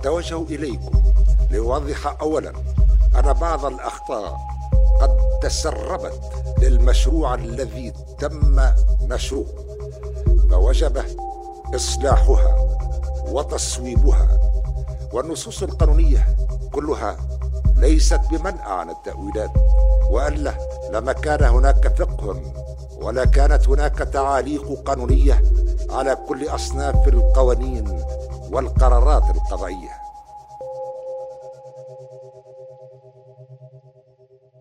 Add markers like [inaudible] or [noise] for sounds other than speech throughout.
أتوجه إليكم لأوضح أولا أن بعض الأخطاء قد تسربت للمشروع الذي تم نشره فوجب إصلاحها وتصويبها. والنصوص القانونية كلها ليست بمنع عن التأويلات وألا لما كان هناك فقه ولا كانت هناك تعاليق قانونية على كل أصناف القوانين والقرارات القضائية.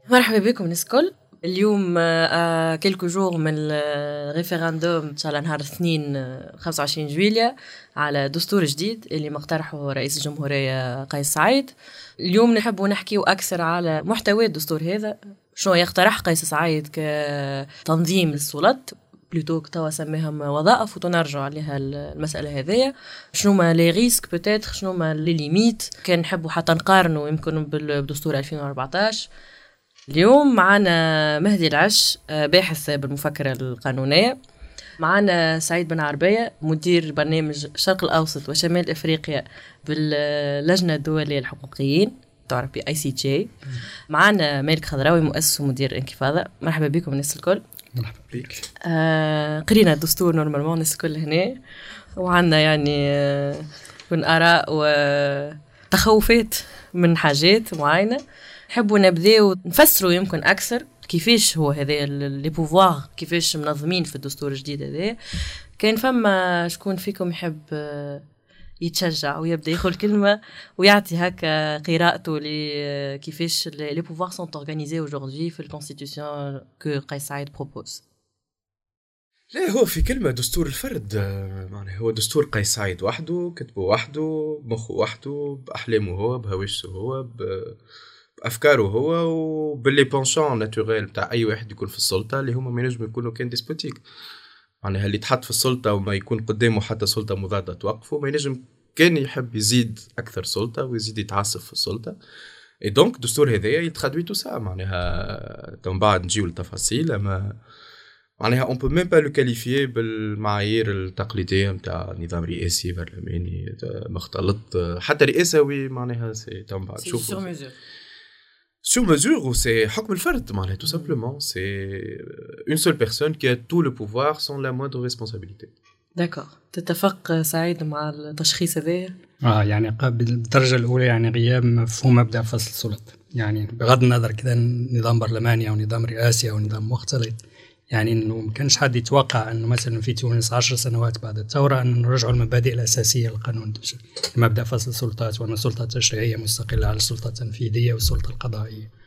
مرحبا بكم الكل اليوم آه quelques jours من ال référendum ان شاء الله نهار الاثنين 25 جويليا على دستور جديد اللي مقترحه رئيس الجمهورية قيس سعيد. اليوم نحب نحكيو أكثر على محتوى الدستور هذا. شنو يقترح قيس سعيد كتنظيم للسلطات plutôt توا سميهم وظائف وتنرجع عليها المسألة هذيا شنو ما les risques peut-être شنو ما les limites كان نحبوا حتى نقارنوا يمكن بدستور 2014 اليوم معنا مهدي العش باحث بالمفكرة القانونية معنا سعيد بن عربية مدير برنامج الشرق الأوسط وشمال إفريقيا باللجنة الدولية الحقوقيين تعرف بي ICJ معنا مالك خضراوي مؤسس ومدير انكفاضة مرحبا بكم الناس الكل مرحبا بك. آه قرينا الدستور normalement الناس الكل هنا وعندنا يعني آه آراء وتخوفات من حاجات معينة. نحبوا نبداو نفسروا يمكن أكثر كيفاش هو هذا les pouvoirs كيفاش منظمين في الدستور الجديد هذا. كان فما شكون فيكم يحب آه يتشجع ويبدأ ياخذ كلمة ويعطي هكا قراءته لكيفاش les pouvoirs sont organisés aujourd'hui في ال constitution que قيس سعيد propose لا هو في كلمة دستور الفرد يعني هو دستور قيس سعيد وحده كتبه وحده بمخه وحده بأحلامه هو بهواجسه هو بأفكاره هو وبالـ les penchants naturels بتاع أي واحد يكون في السلطة اللي هما ما ينجموا يكونوا كان despotiques يعني اللي تحط في السلطة وما يكون قدامه حتى سلطة مضادة توقفه؟ ما ينجم كان يحب يزيد أكثر سلطة ويزيد يتعصب في السلطة. et donc الدستور هذايا traduit tout ça معناها من بعد نجيو للتفاصيل أما معناها on peut même pas le qualifier بالمعايير التقليدية نتاع نظام رئاسي برلماني مختلط حتى رئاسوي معناها c'est من بعد. شوف Sur mesure ou c'est حكم الفرد معناها tout simplement c'est une seule personne qui a tout le pouvoir sans la moindre responsabilité. d'accord تتفق سعيد مع التشخيص هذا؟ آه يعني بالدرجه الاولى يعني غياب مفهوم مبدا فصل السلطه يعني بغض النظر كذا نظام برلماني أو نظام رئاسي أو نظام مختلط يعني إنه ما كانش حد يتوقع إنه مثلا في تونس عشر سنوات بعد الثورة إنه نرجعوا المبادئ الأساسية للقانون. مبدا فصل السلطات وأن السلطه التشريعيه مستقلة على السلطة التنفيذية والسلطة القضائية.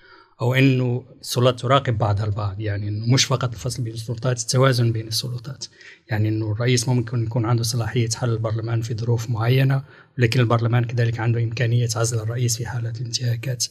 أو إنه السلطات تراقب بعضها البعض يعني إنه مش فقط الفصل بين السلطات التوازن بين السلطات. يعني إنه الرئيس ممكن يكون عنده صلاحية حل البرلمان في ظروف معينة لكن البرلمان كذلك عنده إمكانية عزل الرئيس في حالة الانتهاكات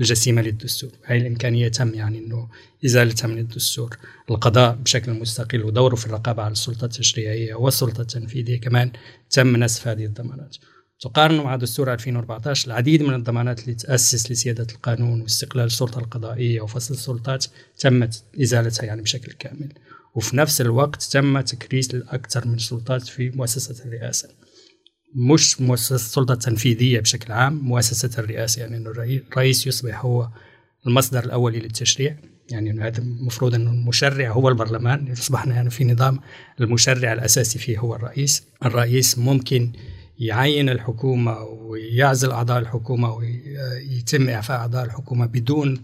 الجسيمة للدستور. هاي الإمكانية تم يعني إنه ازالتها من الدستور. القضاء بشكل مستقل ودوره في الرقابة على السلطه التشريعية والسلطة التنفيذية كمان تم نسف هذه الضمانات. تقارن مع دستور 2014 العديد من الضمانات اللي تأسس لسيادة القانون واستقلال السلطة القضائية وفصل السلطات تمت إزالتها يعني بشكل كامل. وفي نفس الوقت تم تكريس الأكثر من سلطات في مؤسسة الرئاسة. مش مؤسسة السلطة التنفيذية بشكل عام مؤسسة الرئاسة يعني أنه الرئيس يصبح هو المصدر الأولي للتشريع. يعني هذا المفروض إنه المشرع هو البرلمان اصبحنا يعني في نظام المشرع الأساسي فيه هو الرئيس. الرئيس ممكن يعين الحكومة ويعزل أعضاء الحكومة ويتم إعفاء أعضاء الحكومة بدون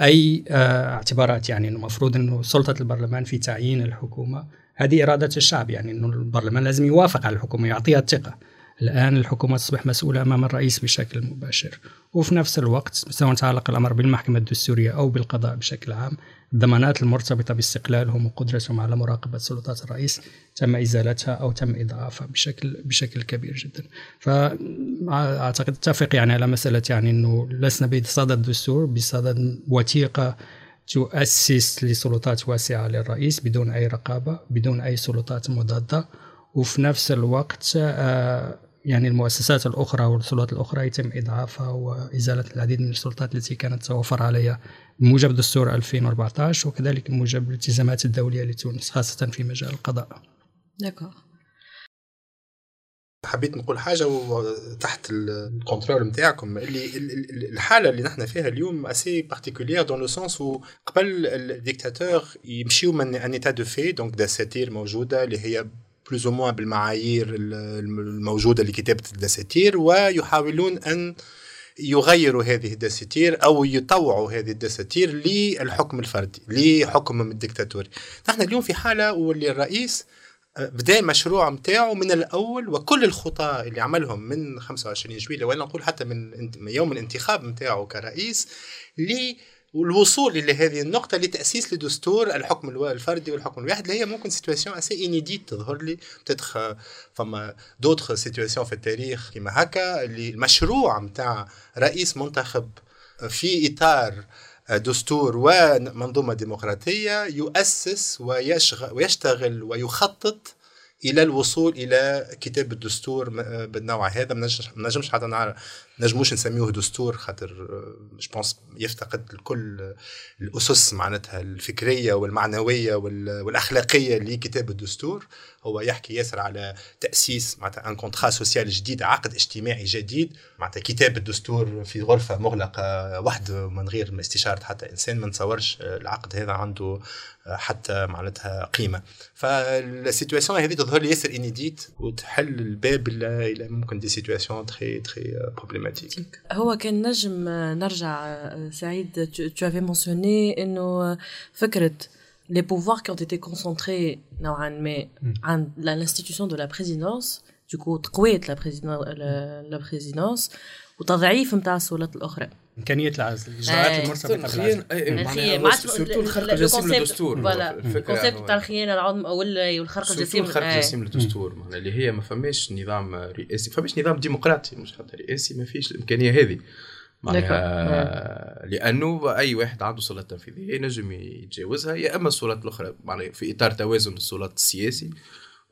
أي اعتبارات. يعني المفروض أنه سلطة البرلمان في تعيين الحكومة هذه إرادة الشعب. يعني أنه البرلمان لازم يوافق على الحكومة يعطيها الثقة. الآن الحكومة تصبح مسؤولة أمام الرئيس بشكل مباشر وفي نفس الوقت سواء تعلق الأمر بالمحكمة الدستورية أو بالقضاء بشكل عام. الضمانات المرتبطة باستقلالهم وقدرتهم على مراقبة سلطات الرئيس تم إزالتها أو تم إضعافها بشكل بشكل كبير جدا. فأعتقد اتفق يعني على مسألة يعني أنه لسنا بصدد الدستور بصدد وثيقة تؤسس لسلطات واسعة للرئيس بدون أي رقابة بدون أي سلطات مضادة. وفي نفس الوقت يعني المؤسسات الأخرى والسلطات الأخرى يتم إضعافها وإزالة العديد من السلطات التي كانت توفر عليها بموجب دستور 2014 وكذلك بموجب الالتزامات الدولية لتونس خاصة في مجال القضاء. d'accord. حبيت نقول حاجة تحت ال contrôle نتاعكم اللي الحالة اللي نحن فيها اليوم assez particulière dans le sens où قبل ال dictateurs يمشيو من un état de fait donc دساتير موجودة اللي هي plus ou moins بالمعايير الموجودة لكتابه الدساتير ويحاولون أن يغيروا هذه الدساتير أو يطوعوا هذه الدساتير للحكم الفردي لحكم الدكتاتوري. نحن اليوم في حالة واللي الرئيس بدأ المشروع نتاعو من الأول وكل الخطى اللي عملهم من 25 جويلية ولا نقول حتى من يوم الانتخاب نتاعو كرئيس والوصول إلى هذه النقطة لتأسيس لدستور الحكم الفردي والحكم الواحد اللي هي ممكن situation assez inédite تظهر لي peut-être فما d'autres situations في التاريخ كما هكا اللي المشروع نتاع رئيس منتخب في إطار دستور ومنظومة ديمقراطية يؤسس ويشتغل ويخطط إلى الوصول إلى كتاب الدستور بالنوع هذا ما نجمش حتى نعرف نجموش نسميوه دستور خاطر je pense يفتقد لكل الأسس معناتها الفكرية والمعنوية والأخلاقية لكتاب الدستور. هو يحكي ياسر على تأسيس معناتها un contrat social جديد عقد اجتماعي جديد. معناتها كتاب الدستور في غرفة مغلقة وحده من غير استشارة حتى إنسان ما نتصورش العقد هذا عنده حتى معناتها قيمة. فال situation هذه تظهر لي ياسر inédite وتحل الباب إلى ممكن des situations très très problématiques هو كان نجم نرجع سعيد تو افي مونسيوني انه فكره les pouvoirs qui ont été concentrés نوعا ما عند l'institution de la présidence du coup تقويت la présidence وتضعيف نتاع السلطات الاخرى إمكانية العزل الاجراءات المرسله ما سورتو الخرق الجسيم للدستور الكونسيبت تاع الخيانه العظمى والخرق الجسيم الخرق الجسيم للدستور معناها اللي هي ما فماش نظام رئاسي فماش نظام ديمقراطي مش حتى رئاسي ما فيش الإمكانية هذه. معناها لأنه أي واحد عنده سلطه تنفيذية ينجم يتجاوزها يا إما السلطات الأخرى معناها في إطار توازن السلطات السياسي.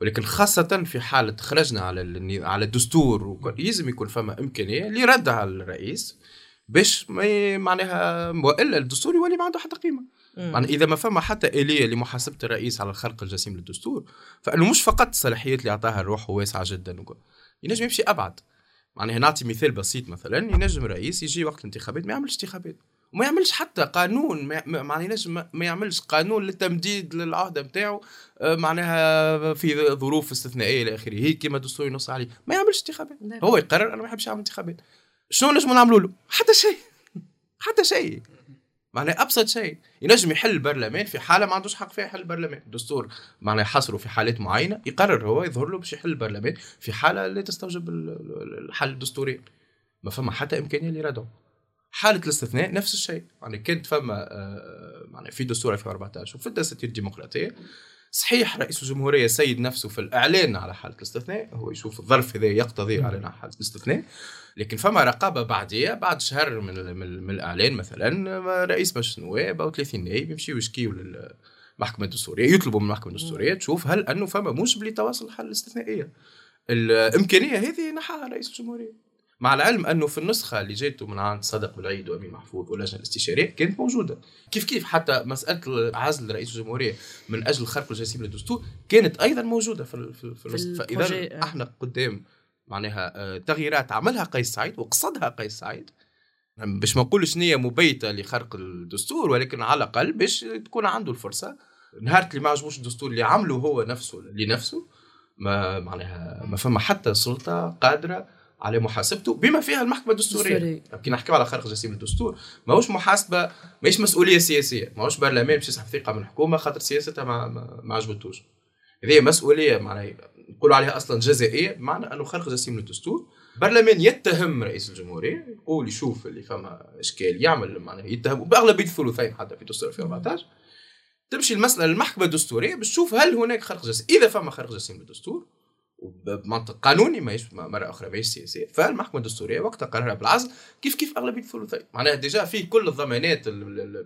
ولكن خاصة في حالة خرجنا على على الدستور يلزم يكون فما إمكانية لرد على الرئيس. باش ما معناها والا الدستور يولي ما عنده حتى قيمة. معناها إذا ما فما حتى آلية لمحاسبة الرئيس على الخرق الجسيم للدستور فإنه مش فقط الصلاحيات اللي أعطاها الروح واسعة جدا وكل. ينجم يمشي أبعد. معناها نعطي مثال بسيط مثلا ينجم رئيس يجي وقت الانتخابات ما يعملش انتخابات. وما يعملش حتى قانون معناها ينجم ما يعملش قانون للتمديد للعهده نتاعو آه، معناها في ظروف استثنائية إلى آخره. هيك كما الدستور ينص عليه. ما يعملش انتخابات. هو يقرر أنا ما يحبش يعمل انتخابات. شنو نجموا نعملوا له؟ حتى شيء. حتى شيء. معناها أبسط شيء. ينجم يحل البرلمان في حالة ما عندوش حق فيها يحل البرلمان. الدستور معناها يحصره في حالات معينة يقرر هو يظهر له باش يحل البرلمان في حالة لا تستوجب الحل الدستوري. ما فما حتى إمكانية لردعه حالة الاستثناء نفس الشيء. يعني كانت فما آه، معناها في دستور 2014 وفي الدساتير الديمقراطية. صحيح رئيس الجمهورية سيد نفسه في الإعلان على حالة الاستثناء هو يشوف الظرف هذا يقتضي على حالة الاستثناء لكن فما رقابة بعدية بعد شهر من, من, الإعلان مثلا رئيس مجلس النواب أو 30 نائب يمشيوا يشكيوا للمحكمة الدستورية يطلبوا من المحكمة الدستورية تشوف هل أنه فما موجب لتواصل الحل الاستثنائية. الامكانيه هذه نحاها رئيس الجمهورية. مع العلم أنه في النسخة اللي جاته من عند صدق بالعيد وامين محفوظ واللجنة الاستشارية كانت موجودة. كيف كيف حتى مسألة عزل رئيس الجمهورية من أجل خرق الجسيم للدستور كانت أيضا موجودة في في, في, في فاذا إحنا قدام معناها آه، تغييرات عملها قيس سعيد وقصدها قيس سعيد. باش ما نقولش نية مبيتة لخرق الدستور ولكن على الأقل باش تكون عنده الفرصة. نهار اللي ما عجبوش الدستور اللي عمله هو نفسه لنفسه ما معناها ما فما حتى سلطة قادرة على محاسبته بما فيها المحكمة الدستورية. كي نحكيو على خرق جسيم الدستور. ماهوش محاسبة ماهيش مسؤولية سياسية. ماهوش برلمان باش يسحب ثقة من الحكومة خاطر سياستها ما, ما, عجبتوش. هذه مسؤولية معناها نقولوا عليها أصلا جزائية بمعنى أنه خلق جسيم للدستور برلمان يتهم رئيس الجمهورية يقول يشوف اللي فما إشكال يعمل معناها يتهم باغلبيه الثلثين حتى في دستور 2014 تمشي المسألة للمحكمة الدستورية باش تشوف هل هناك خرق جسيم. إذا فما خرق جسيم للدستور وبمنطق قانوني ماهيش مرة أخرى ماهيش سياسية. فالمحكمة الدستورية وقتها قررها بالعزل. كيف كيف اغلبيه الثلثين؟ معناها déjà فيه كل الضمانات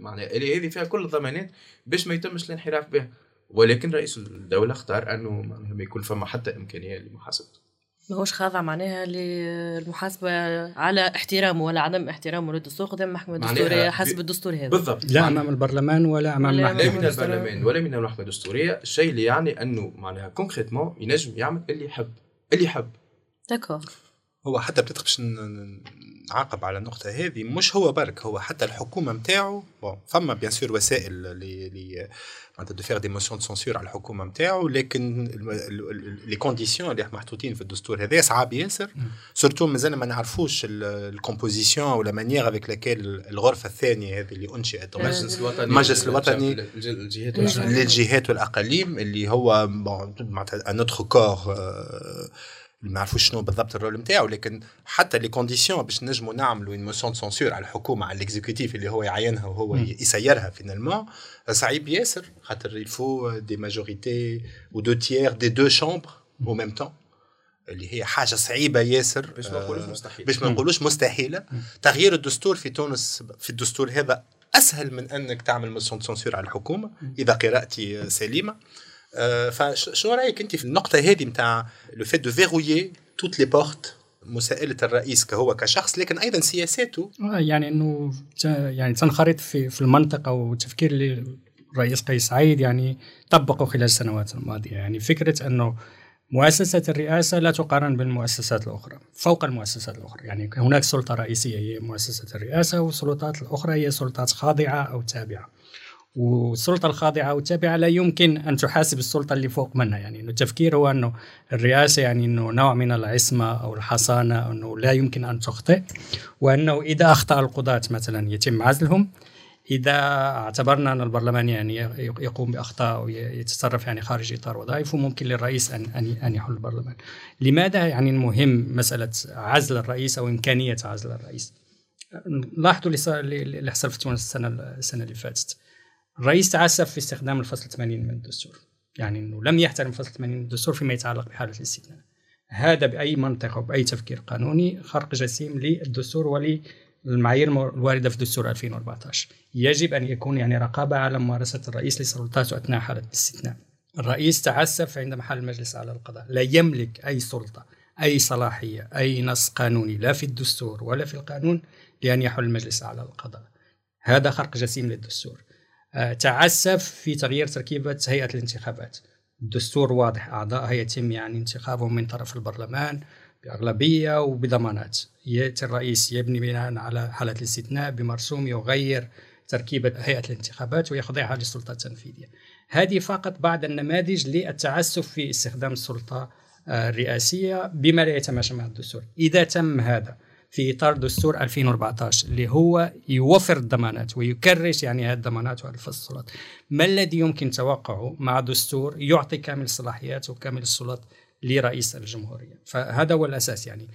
معناها هذه فيها كل الضمانات باش ما يتمش الانحراف بها. ولكن رئيس الدولة اختار أنه ما يكون فما حتى إمكانية لمحاسبته. ماهوش خاضع معناها للمحاسبة على احترامه ولا عدم احترامه للدستور قدام المحكمة الدستورية حسب الدستور هذا. بالضبط. لا أمام البرلمان ولا أمام المحكمة. لا من البرلمان ولا من المحكمة الدستورية. الشيء اللي يعني أنه معناها concrètement ينجم يعمل اللي يحب. اللي يحب. d'accord هو حتى بدات باش نعاقب على النقطة هذه مش هو برك هو حتى الحكومة نتاعو bon فما bien sûr وسائل اللي معناتها de faire des motions de censure على الحكومة نتاعو لكن les conditions اللي محطوطين في الدستور هذا صعاب ياسر. surtout مازال ما نعرفوش ال composition ولا manière avec laquelle الغرفة الثانية هذه اللي أنشئت. المجلس الوطني. المجلس الوطني. للجهات. والاقاليم اللي هو معناتها un autre corps ما نعرفوش شنو بالضبط ال rôle نتاعو لكن حتى les conditions باش نجموا نعملوا une motion censure على الحكومة على ال exécutif اللي هو يعينها وهو. يسيرها finalement صعيب ياسر خاطر il faut des majorités ou deux tiers des deux chambres en même temps اللي هي حاجة صعيبة ياسر باش ما نقولوش آه، مستحيل باش ما نقولوش مستحيلة. تغيير الدستور في تونس في الدستور هذا أسهل من أنك تعمل motion censure على الحكومة. إذا قراءتي سليمة فشنو رأيك أنت في النقطة هذه نتاع le fait de verrouiller toutes les portes مساءله الرئيس كهو كشخص لكن أيضا سياساته؟ آه، يعني إنه يعني تنخرط في في المنطقة والتفكير اللي الرئيس قيس سعيد يعني طبقه خلال السنوات الماضية. يعني فكرة إنه مؤسسة الرئاسة لا تقارن بالمؤسسات الأخرى فوق المؤسسات الأخرى. يعني هناك سلطة رئيسية هي مؤسسة الرئاسة والسلطات الأخرى هي سلطات خاضعة أو تابعة. والسلطة الخاضعة أو التابعة لا يمكن أن تحاسب السلطة اللي فوق منها يعني إنه التفكير هو أنه الرئاسة يعني أنه نوع من العصمة أو الحصانة أنه لا يمكن أن تخطئ وأنه إذا أخطأ القضاة مثلا يتم عزلهم إذا اعتبرنا أن البرلمان يعني يقوم بأخطاء أو يتصرف يعني خارج إطار وظائفه ممكن للرئيس أن أن أن يحل البرلمان. لماذا يعني المهم مسألة عزل الرئيس أو إمكانية عزل الرئيس؟ لاحظوا اللي حصل في تونس السنة السنة اللي فاتت. الرئيس تعسف في استخدام الفصل 80 من الدستور. يعني إنه لم يحترم فصل 80 من الدستور فيما يتعلق بحالة الاستثناء. هذا بأي منطق أو بأي تفكير قانوني خرق جسيم للدستور وللمعايير الواردة في دستور 2014. يجب أن يكون يعني رقابة على ممارسة الرئيس لسلطاته أثناء حالة الاستثناء. الرئيس تعسف عندما حل المجلس على القضاء، لا يملك أي سلطة أي صلاحية أي نص قانوني لا في الدستور ولا في القانون لأن يحل المجلس على القضاء. هذا خرق جسيم للدستور. آه، تعسف في تغيير تركيبة هيئة الانتخابات. الدستور واضح أعضاء يتم يعني انتخابهم من طرف البرلمان بأغلبية وبضمانات. يأتي الرئيس يبني بناء على حالة الاستثناء بمرسوم يغير تركيبة هيئة الانتخابات ويخضعها للسلطة التنفيذية هذه فقط بعض النماذج للتعسف في استخدام السلطة آه، الرئاسية بما لا يتماشى مع الدستور. إذا تم هذا في إطار دستور 2014 اللي هو يوفر الضمانات ويكرس يعني هذه الضمانات وهذه ما الذي يمكن توقعه مع دستور يعطي كامل الصلاحيات وكامل السلطات لرئيس الجمهورية؟ فهذا هو الأساس يعني.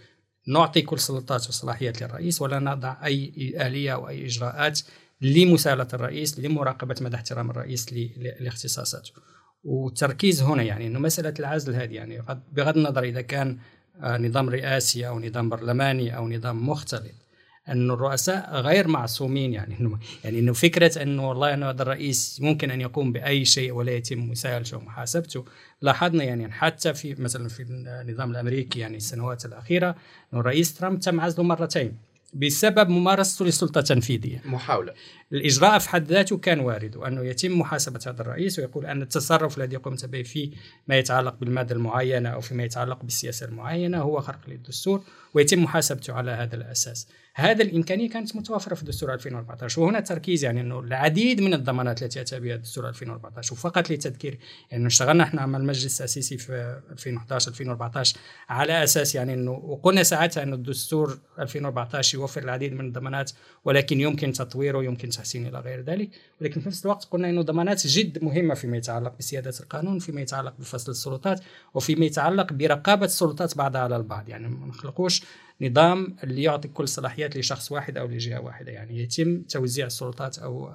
نعطي كل سلطات وصلاحيات للرئيس ولا نضع أي آلية أو أي إجراءات لمساءلة الرئيس لمراقبة مدى احترام الرئيس لاختصاصاته. والتركيز هنا يعني إنه مسألة العزل هذه يعني بغض النظر إذا كان نظام رئاسي أو نظام برلماني أو نظام مختلط. أن الرؤساء غير معصومين يعني إنه يعني إنه فكرة إنه والله انه هذا الرئيس ممكن أن يقوم بأي شيء ولا يتم مساءلته ومحاسبته لاحظنا يعني حتى في مثلا في النظام الأمريكي يعني السنوات الأخيرة إنه الرئيس ترامب تم عزله مرتين. بسبب ممارسته للسلطه التنفيذيه محاولة. الإجراء في حد ذاته كان وارد وأنه يتم محاسبة هذا الرئيس ويقول أن التصرف الذي قمت به في ما يتعلق بالمادة المعينة أو فيما يتعلق بالسياسة المعينة هو خرق للدستور. ويتم محاسبته على هذا الأساس. هذا الإمكانية كانت متوفرة في دستور 2014 وهنا تركيز يعني أنه العديد من الضمانات التي أتى بها دستور 2014 وفقط للتذكير يعني اشتغلنا إحنا مع المجلس التأسيسي في 2011 2014 على أساس يعني أنه وقلنا ساعتها أن الدستور 2014 يوفر العديد من الضمانات ولكن يمكن تطويره يمكن تحسينه إلى غير ذلك. ولكن في نفس الوقت قلنا إنه ضمانات جد مهمة فيما يتعلق بسيادة القانون فيما يتعلق بفصل السلطات وفيما يتعلق برقابة السلطات بعضها على البعض. يعني ما نخلقوش نظام اللي يعطي كل صلاحيات لشخص واحد أو لجهة واحدة. يعني يتم توزيع السلطات أو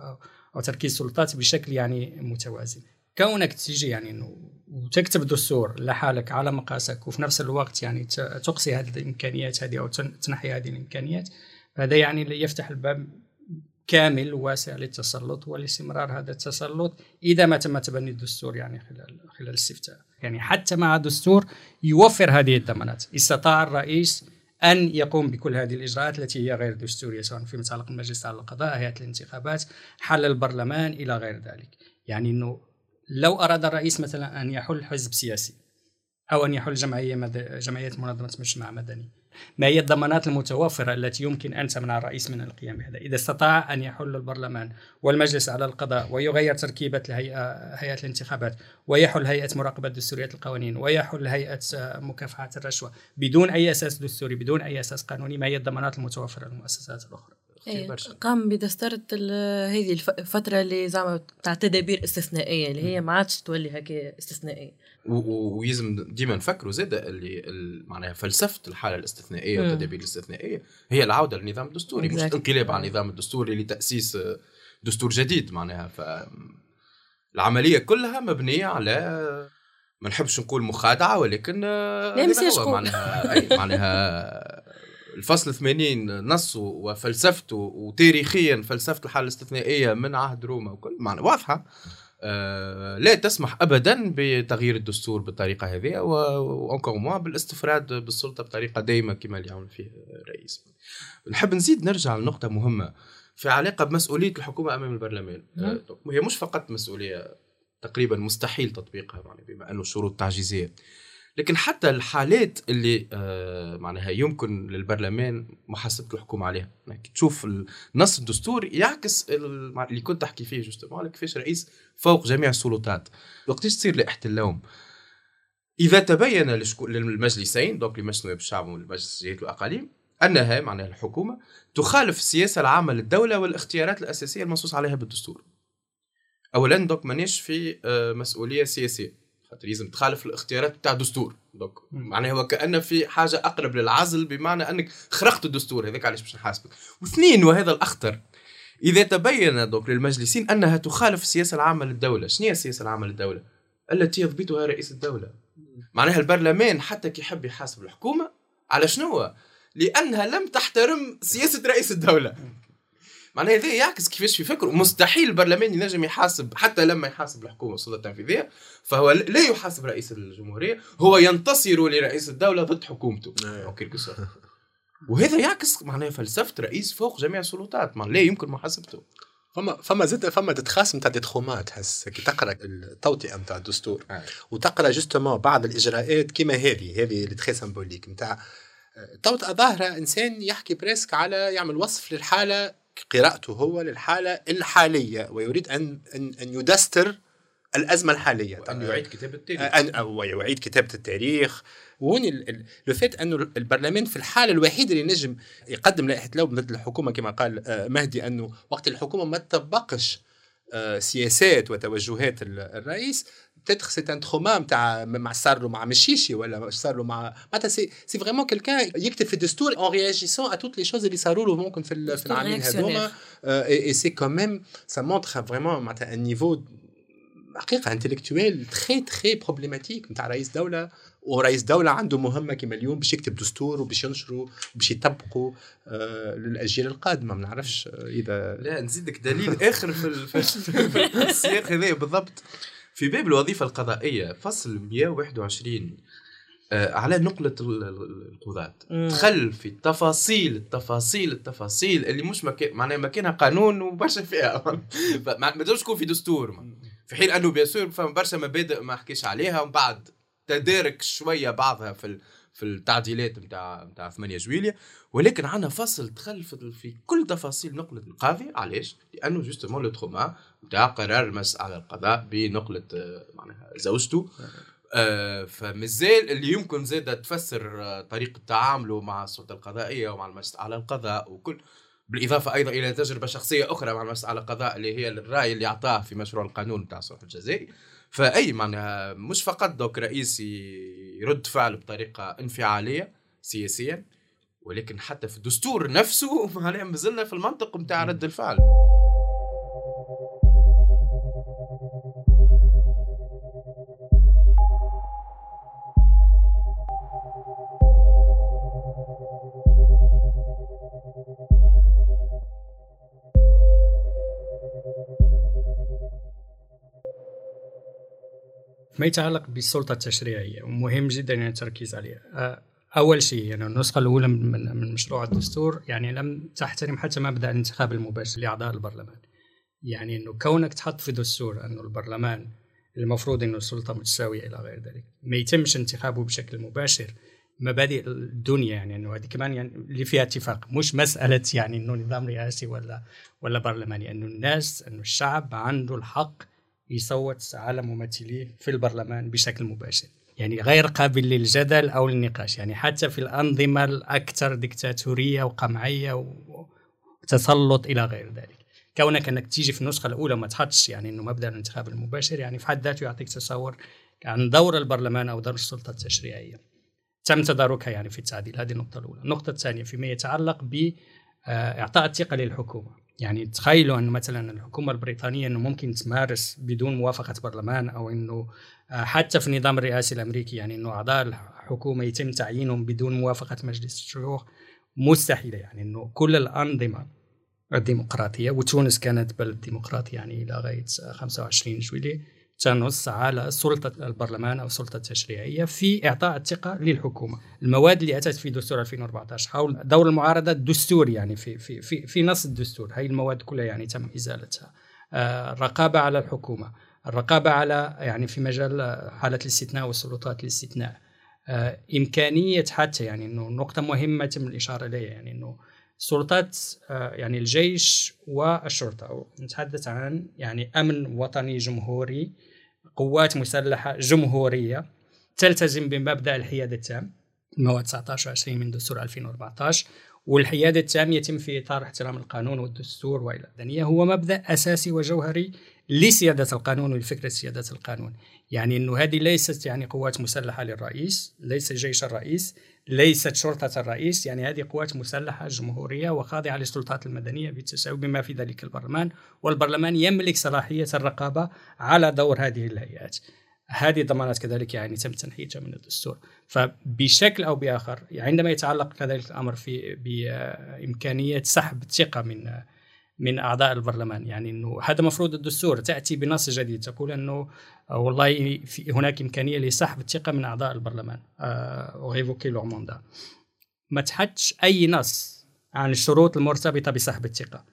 أو, تركيز السلطات بشكل يعني متوازن. كونك تيجي يعني وتكتب دستور لحالك على مقاسك وفي نفس الوقت يعني تقصي هذه الإمكانيات هذه أو تن- تنحي هذه الإمكانيات هذا يعني يفتح الباب كامل واسع للتسلط ولاستمرار هذا التسلط إذا ما تم تبني الدستور يعني خلال خلال الاستفتاء. يعني حتى مع دستور يوفر هذه الضمانات. استطاع الرئيس أن يقوم بكل هذه الإجراءات التي هي غير دستورية سواء فيما يتعلق بالمجلس على القضاء هيئة الانتخابات حل البرلمان إلى غير ذلك. يعني إنه لو أراد الرئيس مثلا أن يحل حزب سياسي أو أن يحل جمعية مد... جمعية منظمة المجتمع المدني ما هي الضمانات المتوفرة التي يمكن أن تمنع الرئيس من القيام بهذا؟ إذا استطاع أن يحل البرلمان والمجلس على القضاء ويغير تركيبة الهيئة هيئة الانتخابات ويحل هيئة مراقبة دستورية القوانين ويحل هيئة مكافحة الرشوة بدون أي أساس دستوري بدون أي أساس قانوني ما هي الضمانات المتوفرة للمؤسسات الأخرى؟ إيه قام بدسترة هذه الفترة اللي زعما تاع تدابير استثنائية اللي هي ما عادش تولي هكا استثنائية. ويلزم ديما نفكروا زاد اللي معناها فلسفة الحالة الاستثنائية والتدابير الاستثنائية هي العودة للنظام الدستوري مش انقلاب على النظام الدستوري لتأسيس دستور جديد معناها. ف العملية كلها مبنية على ما نحبش نقول مخادعة ولكن هو معناها أي معناها الفصل 80 نصه وفلسفته وتاريخيا فلسفة الحالة الاستثنائية من عهد روما وكل معنى واضحة. لا تسمح ابدا بتغيير الدستور بالطريقة هذه وانكور موا بالاستفراد بالسلطة بطريقة دائمه كما اللي يعمل فيه الرئيس. نحب نزيد نرجع لنقطة مهمة في علاقة بمسؤولية الحكومة أمام البرلمان. آه، هي مش فقط مسؤولية تقريبا مستحيل تطبيقها يعني بما أنه شروط تعجيزية. لكن حتى الحالات اللي آه معناها يمكن للبرلمان محاسبه الحكومة عليها. يعني تشوف النص الدستوري يعكس اللي كنت تحكي فيه جوستومون كيفاش رئيس فوق جميع السلطات. وقتاش تصير لائحه اللوم إذا تبين للمجلسين دوك لمجلس نواب الشعب والمجلس الجهات والأقاليم أنها معناها الحكومة تخالف السياسة العامة للدولة والاختيارات الأساسية المنصوص عليها بالدستور. اولا دوك مانيش في آه، مسؤولية سياسية. خاطر لازم تخالف الاختيارات بتاع الدستور دوك معناها هو كأن في حاجة أقرب للعزل بمعنى أنك خرقت الدستور. هذاك علاش باش نحاسبك؟ واثنين وهذا الأخطر. إذا تبين دوك للمجلسين أنها تخالف السياسة العامة للدولة. شنو هي السياسة العامة للدولة؟ التي يضبطها رئيس الدولة. معناها البرلمان حتى كي يحب يحاسب الحكومة على شنو لأنها لم تحترم سياسة رئيس الدولة. معناها هذا يعكس كيفاش في فكره. مستحيل البرلمان ينجم يحاسب حتى لما يحاسب الحكومة السلطة التنفيذيه فهو لا يحاسب رئيس الجمهورية هو ينتصر لرئيس الدولة ضد حكومته. أيوه. وهذا يعكس معناها فلسفة رئيس فوق جميع السلطات. ما لا يمكن محاسبته. فما فما زاد فما تتخاصم نتاع تخومات هسه كي تقرأ التوطئة نتاع الدستور آه. وتقرأ جوستومون بعض الإجراءات كيما هذه هذه اللي تخي سمبوليك نتاع التوطئه ظاهرة إنسان يحكي بريسك على يعمل وصف للحالة قراءته هو للحالة الحالية ويريد أن أن, أن يدستر الأزمة الحالية. أن يعيد كتابة التاريخ. أن أو يعيد كتابة التاريخ. وين لو فات انه البرلمان في الحالة الوحيدة اللي نجم يقدم لائحة لوم ضد الحكومة كما قال آه، مهدي أنه وقت الحكومة ما تطبقش آه، سياسات وتوجهات الرئيس peut-être c'est un trauma نتاع مع صار له مع مشيشي ولا صار له مع معناتها c'est c'est vraiment quelqu'un يكتب في الدستور en réagissant à toutes les choses اللي صاروا له ممكن في في العامين هذوما et c'est quand même ça montre vraiment معناتها un niveau حقيقه intellectuel très très problématique نتاع رئيس دوله ورئيس دولة عنده مهمة كما اليوم باش يكتب دستور وباش ينشره وباش يطبقه آه للأجيال القادمة. ما نعرفش إذا لا نزيدك دليل آخر في, في السياق هذا بالضبط. في باب الوظيفة القضائية فصل 121 آه على نقلة القضاة. دخل في التفاصيل التفاصيل التفاصيل اللي مش مكان معناها مكانها قانون وبرشا فيها. [laughs] ما تقدرش تكون في دستور. في حين أنه bien فما برشا مبادئ ما حكيش عليها ومن بعد تدارك شوية بعضها في في التعديلات نتاع نتاع 8 جويليا ولكن عندنا فصل دخل في كل تفاصيل نقلة القاضي. علاش؟ لأنه justement le trauma نتاع قرار المجلس الأعلى للقضاء بنقلة آه، معناها زوجته. آه فمازال اللي يمكن زاد تفسر آه، طريقة تعامله مع السلطة القضائية ومع المجلس الأعلى للقضاء وكل بالإضافة أيضا إلى تجربة شخصية أخرى مع المجلس على القضاء اللي هي الرأي اللي أعطاه في مشروع القانون بتاع الصلح الجزائي فأي معناها مش فقط دوك رئيس يرد فعل بطريقة انفعالية سياسيا ولكن حتى في الدستور نفسه [laughs] معناها مازلنا في المنطق بتاع رد الفعل. ما يتعلق بالسلطه التشريعيه ومهم جدا يعني التركيز عليها. أول شيء يعني النسخة الأولى من من مشروع الدستور يعني لم تحترم حتى مبدأ الانتخاب المباشر لأعضاء البرلمان. يعني إنه كونك تحط في دستور انه البرلمان المفروض إنه السلطة متساوية إلى غير ذلك ما يتمش انتخابه بشكل مباشر مبادئ الدنيا يعني إنه هذه كمان يعني اللي فيها اتفاق مش مسألة يعني إنه نظام رئاسي ولا ولا برلماني إنه الناس إنه الشعب عنده الحق يصوت على ممثليه في البرلمان بشكل مباشر. يعني غير قابل للجدل أو النقاش يعني حتى في الأنظمة الأكثر ديكتاتوريه وقمعية وتسلط إلى غير ذلك. كونك أنك تيجي في النسخة الأولى ما تحطش يعني إنه مبدأ الانتخاب المباشر يعني في حد ذاته يعطيك تصور عن دور البرلمان أو دور السلطة التشريعية. تم تداركها يعني في التعديل. هذه النقطة الأولى. النقطة الثانية فيما يتعلق باعطاء الثقة للحكومة. يعني تخيلوا انه مثلا الحكومة البريطانية إنه ممكن تمارس بدون موافقة برلمان أو إنه آه، حتى في النظام الرئاسي الأمريكي يعني إنه أعضاء الحكومة يتم تعيينهم بدون موافقة مجلس الشيوخ مستحيلة. يعني إنه كل الأنظمة الديمقراطية وتونس كانت بلد ديمقراطي يعني إلى غاية 25 جويلية تنص على سلطة البرلمان أو السلطة التشريعية في إعطاء الثقة للحكومة. المواد اللي أتت في دستور 2014 حول دور المعارضة الدستوري يعني في, في, في, في نص الدستور هاي المواد كلها يعني تم إزالتها. آه، الرقابة على الحكومة الرقابة على يعني في مجال حالة الاستثناء والسلطات الاستثناء. آه، إمكانية حتى يعني أنه نقطة مهمة تم الإشارة إليها يعني أنه سلطات آه، يعني الجيش والشرطة نتحدث عن يعني أمن وطني جمهوري قوات مسلحة جمهورية تلتزم بمبدأ الحياد التام المواد 19 و 20 من دستور 2014 والحياد التام يتم في إطار احترام القانون والدستور وإلى الدنيا هو مبدأ أساسي وجوهري لسيادة القانون ولفكرة سيادة القانون. يعني أنه هذه ليست يعني قوات مسلحة للرئيس ليس جيش الرئيس ليست شرطة الرئيس. يعني هذه قوات مسلحة جمهورية وخاضعة للسلطات المدنية بالتساوي بما في ذلك البرلمان. والبرلمان يملك صلاحية الرقابة على دور هذه الهيئات. هذه الضمانات كذلك يعني تم تنحيتها من الدستور. فبشكل أو بآخر عندما يتعلق كذلك الأمر في بإمكانية سحب الثقة من من أعضاء البرلمان. يعني إنه هذا مفروض الدستور تأتي بنص جديد تقول إنه آه، والله هناك إمكانية لسحب الثقة من أعضاء البرلمان. وريفوكي لور موندا ما تحدش أي نص عن الشروط المرتبطة بسحب الثقة.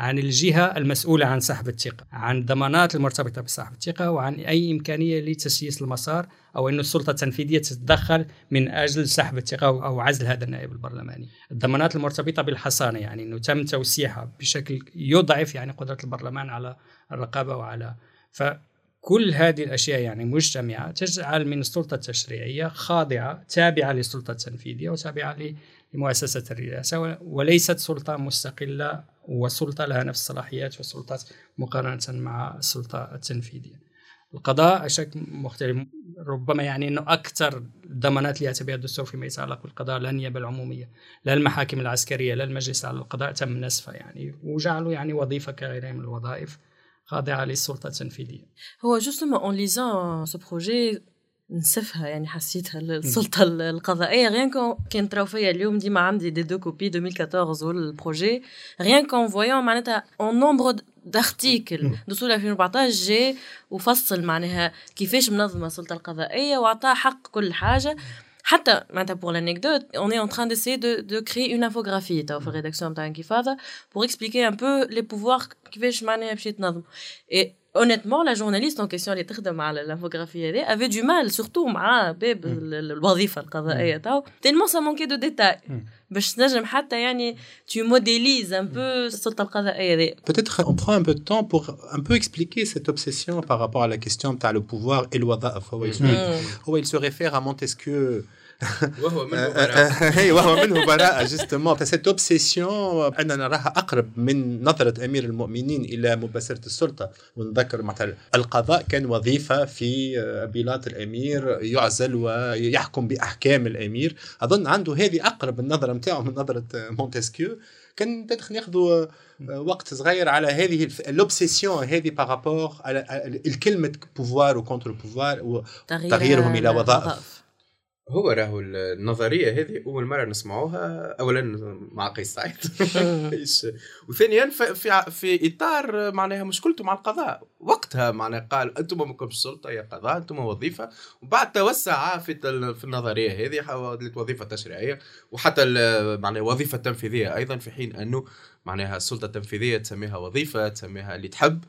عن الجهة المسؤولة عن سحب الثقة عن الضمانات المرتبطة بسحب الثقة وعن أي إمكانية لتسييس المسار أو أن السلطة التنفيذية تتدخل من أجل سحب الثقة أو عزل هذا النائب البرلماني. الضمانات المرتبطة بالحصانة يعني أنه تم توسيعها بشكل يضعف يعني قدرة البرلمان على الرقابة وعلى ف كل هذه الأشياء يعني مجتمعة تجعل من السلطة التشريعية خاضعة تابعة للسلطة التنفيذية وتابعة لمؤسسة الرئاسة وليست سلطة مستقلة وسلطة لها نفس الصلاحيات والسلطات مقارنة مع السلطة التنفيذية. القضاء بشكل مختلف ربما يعني إنه أكثر الضمانات اللي ياتي بها الدستور فيما يتعلق بالقضاء لا النيابة العمومية لا المحاكم العسكرية لا المجلس على القضاء تم نسفها يعني وجعلوا يعني وظيفة كغيرها من الوظائف خاضعة للسلطة التنفيذية. هو جوستومون اون ليزون سو بروجي نسفها يعني حسيتها السلطة القضائية. غيان كون كان تراو فيا اليوم ديما عندي دي دو كوبي 2014 والبروجي rien qu'en voyant معناتها en nombre d'articles دستور 2014 جاي وفصل معناها كيفاش منظمة السلطة القضائية وعطاها حق كل حاجة. حتى معناتها pour l'anecdote on est en train d'essayer de, de créer une infographie في ال rédaction نتاع انكفاضة pour expliquer un peu les pouvoirs كيفاش معناها باش يتنظموا et honnêtement la journaliste en question اللي تخدم على l'infographie هذه avait du mal surtout مع باب الوظيفه القضائيه تاو tellement ça manquait de détails باش تنجم حتى يعني tu modélises un peu السلطه القضائيه هذه peut-être on prend un peu de temps pour un peu expliquer cette obsession par rapport à la question تاع le pouvoir et الوظائف هو هو il se réfère à Montesquieu [laughs] وهو منه براءة. وهو منه براءة justement cette obsession أنا نراها أقرب من نظرة أمير المؤمنين إلى مباشرة السلطة. ونذكر مثلا القضاء كان وظيفة في بلاط الأمير يعزل ويحكم بأحكام الأمير. أظن عنده هذه أقرب النظرة نتاعو من نظرة مونتسكيو كان تدخل ناخذوا وقت صغير على هذه l'obsession هذه par rapport على الكلمة pouvoir و contre-pouvoir وتغييرهم إلى وظائف. هو راهو النظرية هذه أول مرة نسمعوها اولا مع قيس سعيد [laughs] وثانيا في في إطار معناها مشكلته مع القضاء. وقتها معناها قال أنتم ماكمش سلطه يا قضاء أنتم وظيفة. وبعد توسع في في النظرية هذه وظيفة تشريعية. وحتى معناها وظيفة تنفيذية أيضا في حين أنه معناها السلطة التنفيذية تسميها وظيفة تسميها اللي تحب.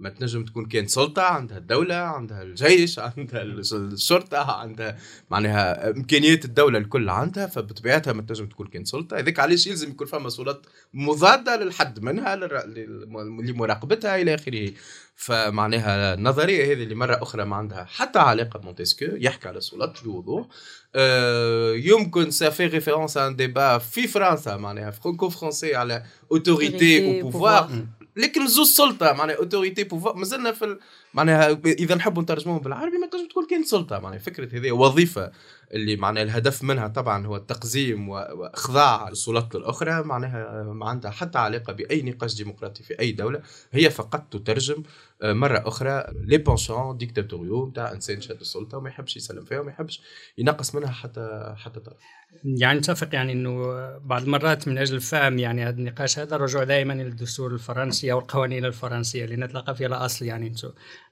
ما تنجم تكون كان سلطة عندها الدولة عندها الجيش [laughs] عندها الشرطة عندها معناها إمكانيات الدولة الكل عندها فبطبيعتها ما تنجم تكون كان سلطة. هذاك علاش يلزم يكون فما سلطات مضادة للحد منها لمراقبتها إلى آخره. فمعناها النظرية هذه اللي مرة أخرى ما عندها حتى علاقة بمونتسكيو يحكي على السلطات بوضوح آه، يمكن ça fait référence un débat في فرنسا معناها franco-français على autorité و pouvoir لكن زوز سلطة معناها autorité pouvoir مازلنا في معناها إذا نحبوا نترجموهم بالعربي ما تنجم تقول كاين سلطة معناها فكرة هذه وظيفة اللي معناها الهدف منها طبعا هو التقزيم وإخضاع السلطات الأخرى معناها ما عندها حتى علاقة بأي نقاش ديمقراطي في أي دولة هي فقط تترجم آه، مرة أخرى les penchants dictatoriaux نتاع إنسان شاد السلطة وما يحبش يسلم فيها وما يحبش ينقص منها حتى حتى طرف. يعني نتفق يعني إنه بعض المرات من أجل فهم يعني هذا النقاش هذا الرجوع دائما إلى الدستور الفرنسي أو القوانين الفرنسية اللي نتلقى فيها الأصل يعني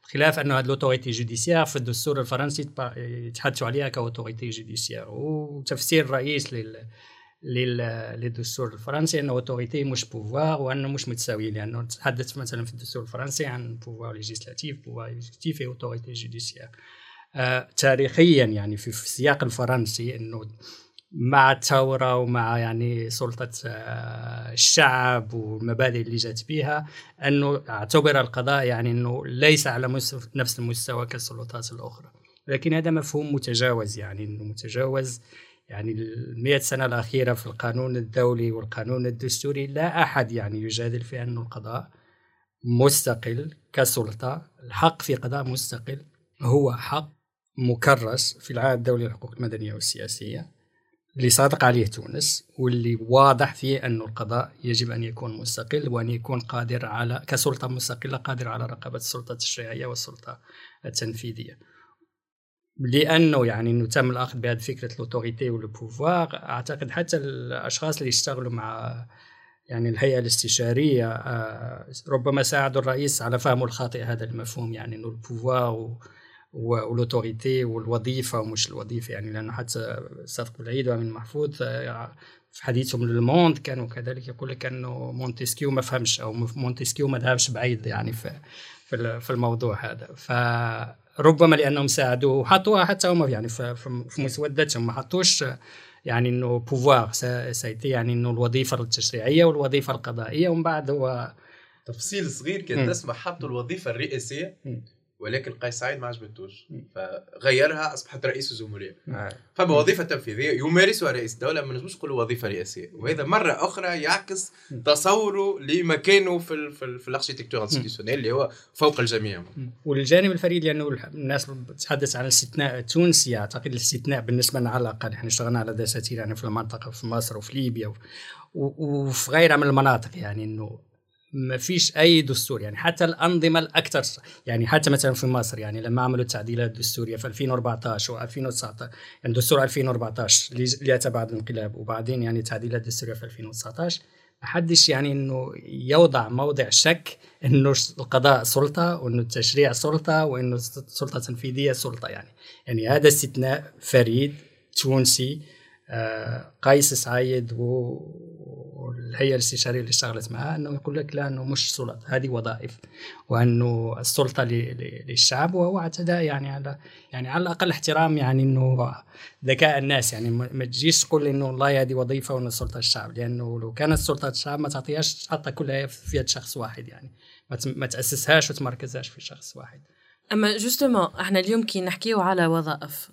خلاف أنه هذه ال autorité judiciaire في الدستور الفرنسي يتحدثوا عليها ك autorité judiciaire وتفسير الرئيس لل للدستور الفرنسي انه autorité مش pouvoir وأنه مش متساوي لأنه تحدث مثلا في الدستور الفرنسي عن pouvoir législatif pouvoir législatif autorité judiciaire آه تاريخيا يعني في السياق الفرنسي أنه مع الثورة ومع يعني سلطة آه، الشعب والمبادئ اللي جات بها أنه اعتبر القضاء يعني أنه ليس على نفس المستوى كالسلطات الأخرى. لكن هذا مفهوم متجاوز يعني أنه متجاوز يعني المئة سنة الأخيرة في القانون الدولي والقانون الدستوري. لا أحد يعني يجادل في أن القضاء مستقل كسلطة. الحق في قضاء مستقل هو حق مكرس في العهد الدولي للحقوق المدنية والسياسية. اللي صادق عليه تونس واللي واضح فيه أن القضاء يجب أن يكون مستقل وأن يكون قادر على كسلطة مستقلة قادر على رقابة السلطة التشريعية والسلطة التنفيذية. لأنه يعني إنه تم الأخذ بهذه فكرة ال autorité وال pouvoir أعتقد حتى الأشخاص اللي يشتغلوا مع يعني الهيئة الاستشارية آه، ربما ساعدوا الرئيس على فهمه الخاطئ هذا المفهوم يعني إنه ال pouvoir وال autorité والوظيفة ومش الوظيفة يعني لأنه حتى الصادق بلعيد وأمين محفوظ آه، في حديثهم ل Le Monde كانوا كذلك يقول لك إنه مونتسكيو ما فهمش أو مونتسكيو ما ذهبش بعيد يعني في في الموضوع هذا. فربما لأنهم ساعدوه وحطوها حتى هم يعني في مسودتهم ما حطوش يعني إنه pouvoir c'était يعني إنه الوظيفة التشريعية والوظيفة القضائية ومن بعد هو تفصيل صغير كان تسمح حطوا الوظيفة الرئاسيه ولكن قيس سعيد ما عجبتوش فغيرها أصبحت رئيس الجمهورية. فما وظيفه تنفيذية يمارسها رئيس الدولة ما نجمش نقولوا وظيفة رئاسية. وهذا مرة أخرى يعكس تصوره لمكانه في ال في, ال في ال architecture institutionnelle اللي هو فوق الجميع. والجانب الفريد لأنه الناس تتحدث عن الاستثناء التونسي أعتقد الاستثناء بالنسبة لنا على الأقل. إحنا اشتغلنا على دساتير يعني في المنطقة في مصر وفي ليبيا وفي غيرها من المناطق يعني إنه ما فيش أي دستور يعني حتى الأنظمة الأكثر يعني حتى مثلا في مصر يعني لما عملوا التعديلات الدستورية في 2014 و2019 يعني دستور 2014 اللي اتى بعد الانقلاب وبعدين يعني التعديلات الدستورية في 2019 ما حدش يعني إنه يوضع موضع شك إنه القضاء سلطة وإنه التشريع سلطة وإنه السلطة التنفيذية سلطة يعني. يعني هذا استثناء فريد تونسي قيس سعيد والهيئة الاستشارية اللي اشتغلت معاه انه يقول لك لا إنه مش سلطة هذه وظائف وإنه السلطة للشعب وهو اعتداء يعني على يعني على الأقل احترام يعني إنه ذكاء الناس. يعني ما تجيش تقول إنه والله هذه وظيفة وان السلطه الشعب لأنه لو كانت السلطه الشعب ما تعطيهاش تحطها كلها في يد شخص واحد يعني. ما تأسسهاش وتمركزهاش في شخص واحد. أما justement إحنا اليوم كي نحكيو على وظائف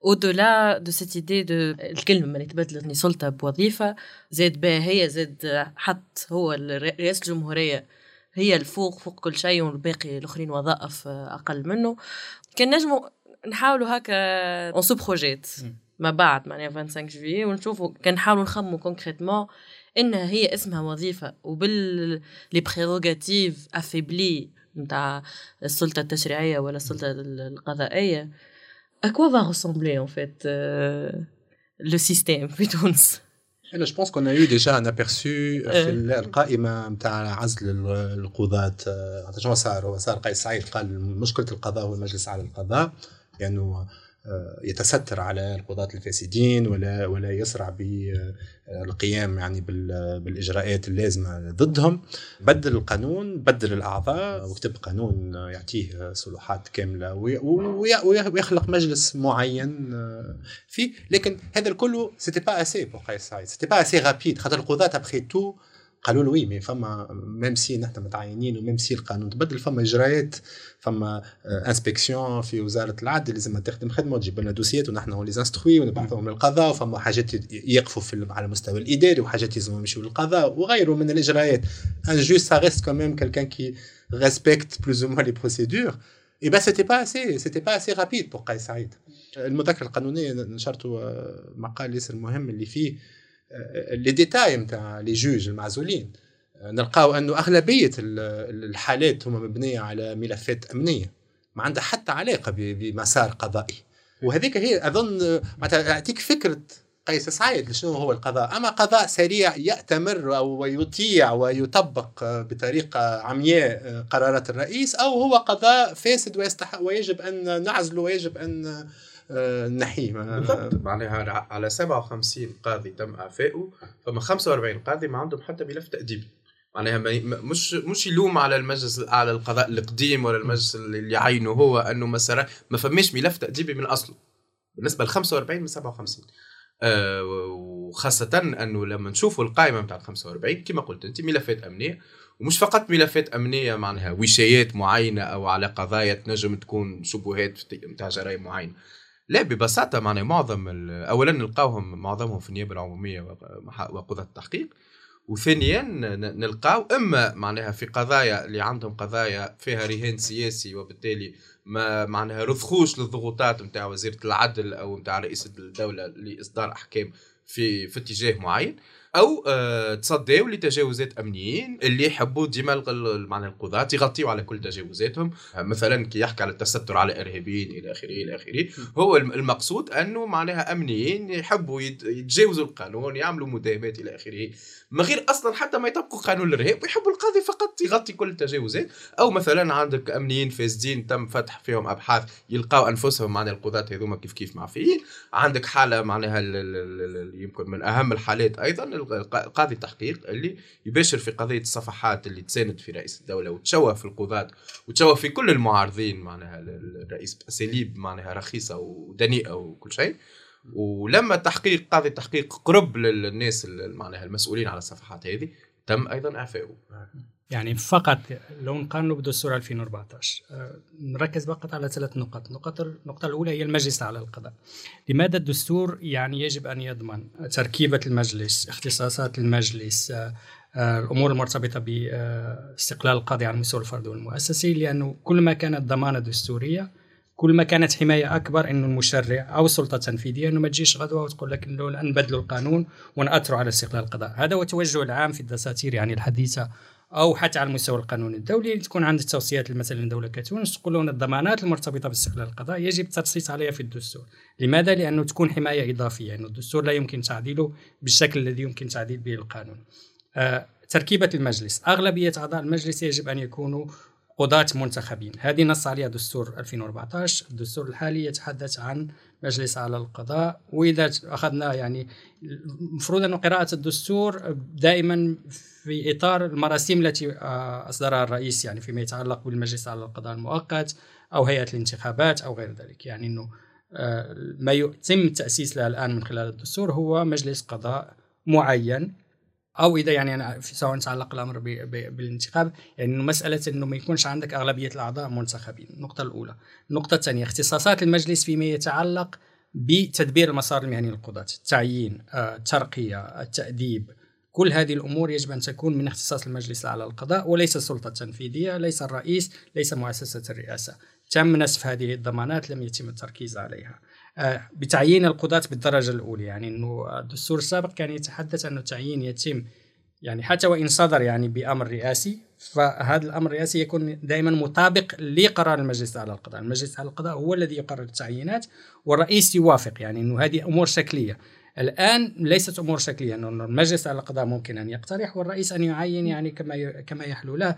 au-delà de cette idée de الكلمة اللي تبدلت من سلطة بوظيفة زاد بها هي زاد حط هو رئاسة الجمهورية هي الفوق فوق كل شيء والباقي الآخرين وظائف أقل منه. كان نجموا نحاولوا هكا on se projette ما بعد معناها 25 جويي ونشوفوا كان نحاولوا نخموا concrètement انها هي اسمها وظيفة وبال les prérogatives affaiblies نتاع السلطة التشريعية ولا السلطة القضائية. À quoi va ressembler en fait euh, le système في تونس أنا je pense qu'on eu déjà un aperçu في القائمة نتاع عزل القضاة شنو صار هو صار قيس سعيد قال مشكلة القضاء هو المجلس الأعلى للقضاء لأنه يعني آه، يتستر على القضاة الفاسدين ولا ولا يسرع بالقيام يعني بالإجراءات اللازمة ضدهم. بدل القانون بدل الأعضاء وكتب قانون يعطيه صلاحات كاملة ويخلق مجلس معين آه، فيه. لكن هذا الكل c'était pas assez pour قيس c'était pas assez rapide خاطر القضاة après tout قالوا له oui mais فما même si نحن متعينين و même si القانون تبدل فما اجراءات فما inspection آه، في وزارة العدل لازم تخدم خدمة وتجيب لنا دوسيات ونحن les instruit ونبعثهم للقضاء وفما حاجات يقفوا في على المستوى الإداري وحاجات لازم يمشيوا للقضاء وغيره من الاجراءات un juge ça reste quand même quelqu'un qui respecte plus ou moins les procédures et bah c'était pas assez c'était pas assez rapide pour قيس سعيد المذكره القانونية نشرته آه، مقال ياسر مهم اللي فيه les détails نتاع les juges المعزولين. نلقاو أنه أغلبية الحالات هما مبنية على ملفات أمنية ما عندها حتى علاقة بمسار قضائي. وهذيك هي أظن معناتها فكرة قيس سعيد شنو هو القضاء. أما قضاء سريع يأتمر أو يطيع ويطبق بطريقة عمياء قرارات الرئيس أو هو قضاء فاسد ويستحق ويجب أن نعزله ويجب أن نحيه بالضبط. معناها على 57 قاضي تم اعفائه فما 45 قاضي ما عندهم حتى ملف تاديبي معناها مش مش يلوم على المجلس الاعلى للقضاء القديم ولا المجلس اللي عينه هو أنه ما ما فماش ملف تاديبي من أصله. بالنسبة ل 45 من 57 أه وخاصة أنه لما نشوفوا القائمة نتاع ال 45 كما قلت أنت ملفات أمنية. ومش فقط ملفات أمنية معناها وشايات معينة أو على قضايا تنجم تكون شبهات نتاع جرائم معينة. لا ببساطة معناها معظم أولا نلقاوهم معظمهم في النيابة العمومية وقضاة التحقيق وثانيا نلقاو إما معناها في قضايا اللي عندهم قضايا فيها رهان سياسي وبالتالي ما معناها رضخوش للضغوطات نتاع وزيرة العدل أو نتاع رئيس الدولة لإصدار أحكام في في اتجاه معين. أو آه تصدوا لتجاوزات أمنيين اللي يحبوا ديما معنى القضاة يغطيوا على كل تجاوزاتهم. مثلا كي يحكي على التستر على إرهابيين إلى آخره إلى آخره. هو المقصود أنه معناها أمنيين يحبوا يتجاوزوا القانون يعملوا مداهمات إلى آخره. من غير أصلا حتى ما يطبقوا قانون الإرهاب ويحبوا القاضي فقط يغطي كل التجاوزات. أو مثلا عندك أمنيين فاسدين تم فتح فيهم أبحاث يلقاو أنفسهم معناها القضاة هذوما كيف كيف معفيين عندك حالة معناها يمكن من أهم الحالات أيضا قاضي التحقيق اللي يباشر في قضية الصفحات اللي تساند في رئيس الدولة وتشوه في القضاة وتشوه في كل المعارضين معناها الرئيس باساليب معناها رخيصة ودنيئة وكل شيء. ولما تحقيق قاضي التحقيق قرب للناس معناها المسؤولين على الصفحات هذه تم أيضا اعفائه يعني فقط لو نقارنه بدستور 2014 آه، نركز فقط على ثلاث نقط. النقطة النقطة الأولى هي المجلس على القضاء. لماذا الدستور يعني يجب أن يضمن تركيبة المجلس اختصاصات المجلس آه، آه، الأمور المرتبطة باستقلال القاضي على المستوى الفردي والمؤسسي؟ لأنه كل ما كانت ضمانة دستورية كل ما كانت حماية أكبر إنه المشرع أو السلطة التنفيذية إنه ما تجيش غدوة وتقول لك إنه نبدلوا القانون ونأثروا على استقلال القضاء، هذا هو التوجه العام في الدساتير يعني الحديثة أو حتى على المستوى القانوني الدولي تكون عند التوصيات مثلا لدوله كتونس تقولون الضمانات المرتبطة باستقلال القضاء يجب التنصيص عليها في الدستور. لماذا؟ لأنه تكون حماية إضافية يعني الدستور لا يمكن تعديله بالشكل الذي يمكن تعديل به القانون. آه تركيبة المجلس. أغلبية أعضاء المجلس يجب أن يكونوا قضاة منتخبين. هذه نص عليها دستور 2014 الدستور الحالي يتحدث عن مجلس على القضاء وإذا أخذنا يعني المفروض أن قراءة الدستور دائما في إطار المراسيم التي آه، أصدرها الرئيس يعني فيما يتعلق بالمجلس على القضاء المؤقت أو هيئة الانتخابات أو غير ذلك. يعني أنه آه، ما يتم تأسيس له الآن من خلال الدستور هو مجلس قضاء معين. أو إذا يعني أنا سواء تعلق الأمر بالانتخاب يعني مسألة إنه ما يكونش عندك أغلبية الأعضاء منتخبين. النقطة الأولى. النقطة الثانية اختصاصات المجلس فيما يتعلق بتدبير المسار المهني للقضاة التعيين آه، الترقية التأديب. كل هذه الأمور يجب أن تكون من اختصاص المجلس على القضاء وليس السلطة التنفيذية ليس الرئيس ليس مؤسسة الرئاسة. تم نسف هذه الضمانات لم يتم التركيز عليها. بتعيين القضاة بالدرجة الأولى. يعني أنه الدستور السابق كان يتحدث أن التعيين يتم يعني حتى وإن صدر يعني بأمر رئاسي فهذا الأمر الرئاسي يكون دائما مطابق لقرار المجلس على القضاء. المجلس على القضاء هو الذي يقرر التعيينات والرئيس يوافق. يعني أنه هذه أمور شكلية. الآن ليست أمور شكلية. أنه المجلس على القضاء ممكن أن يقترح والرئيس أن يعين يعني كما كما يحلو له.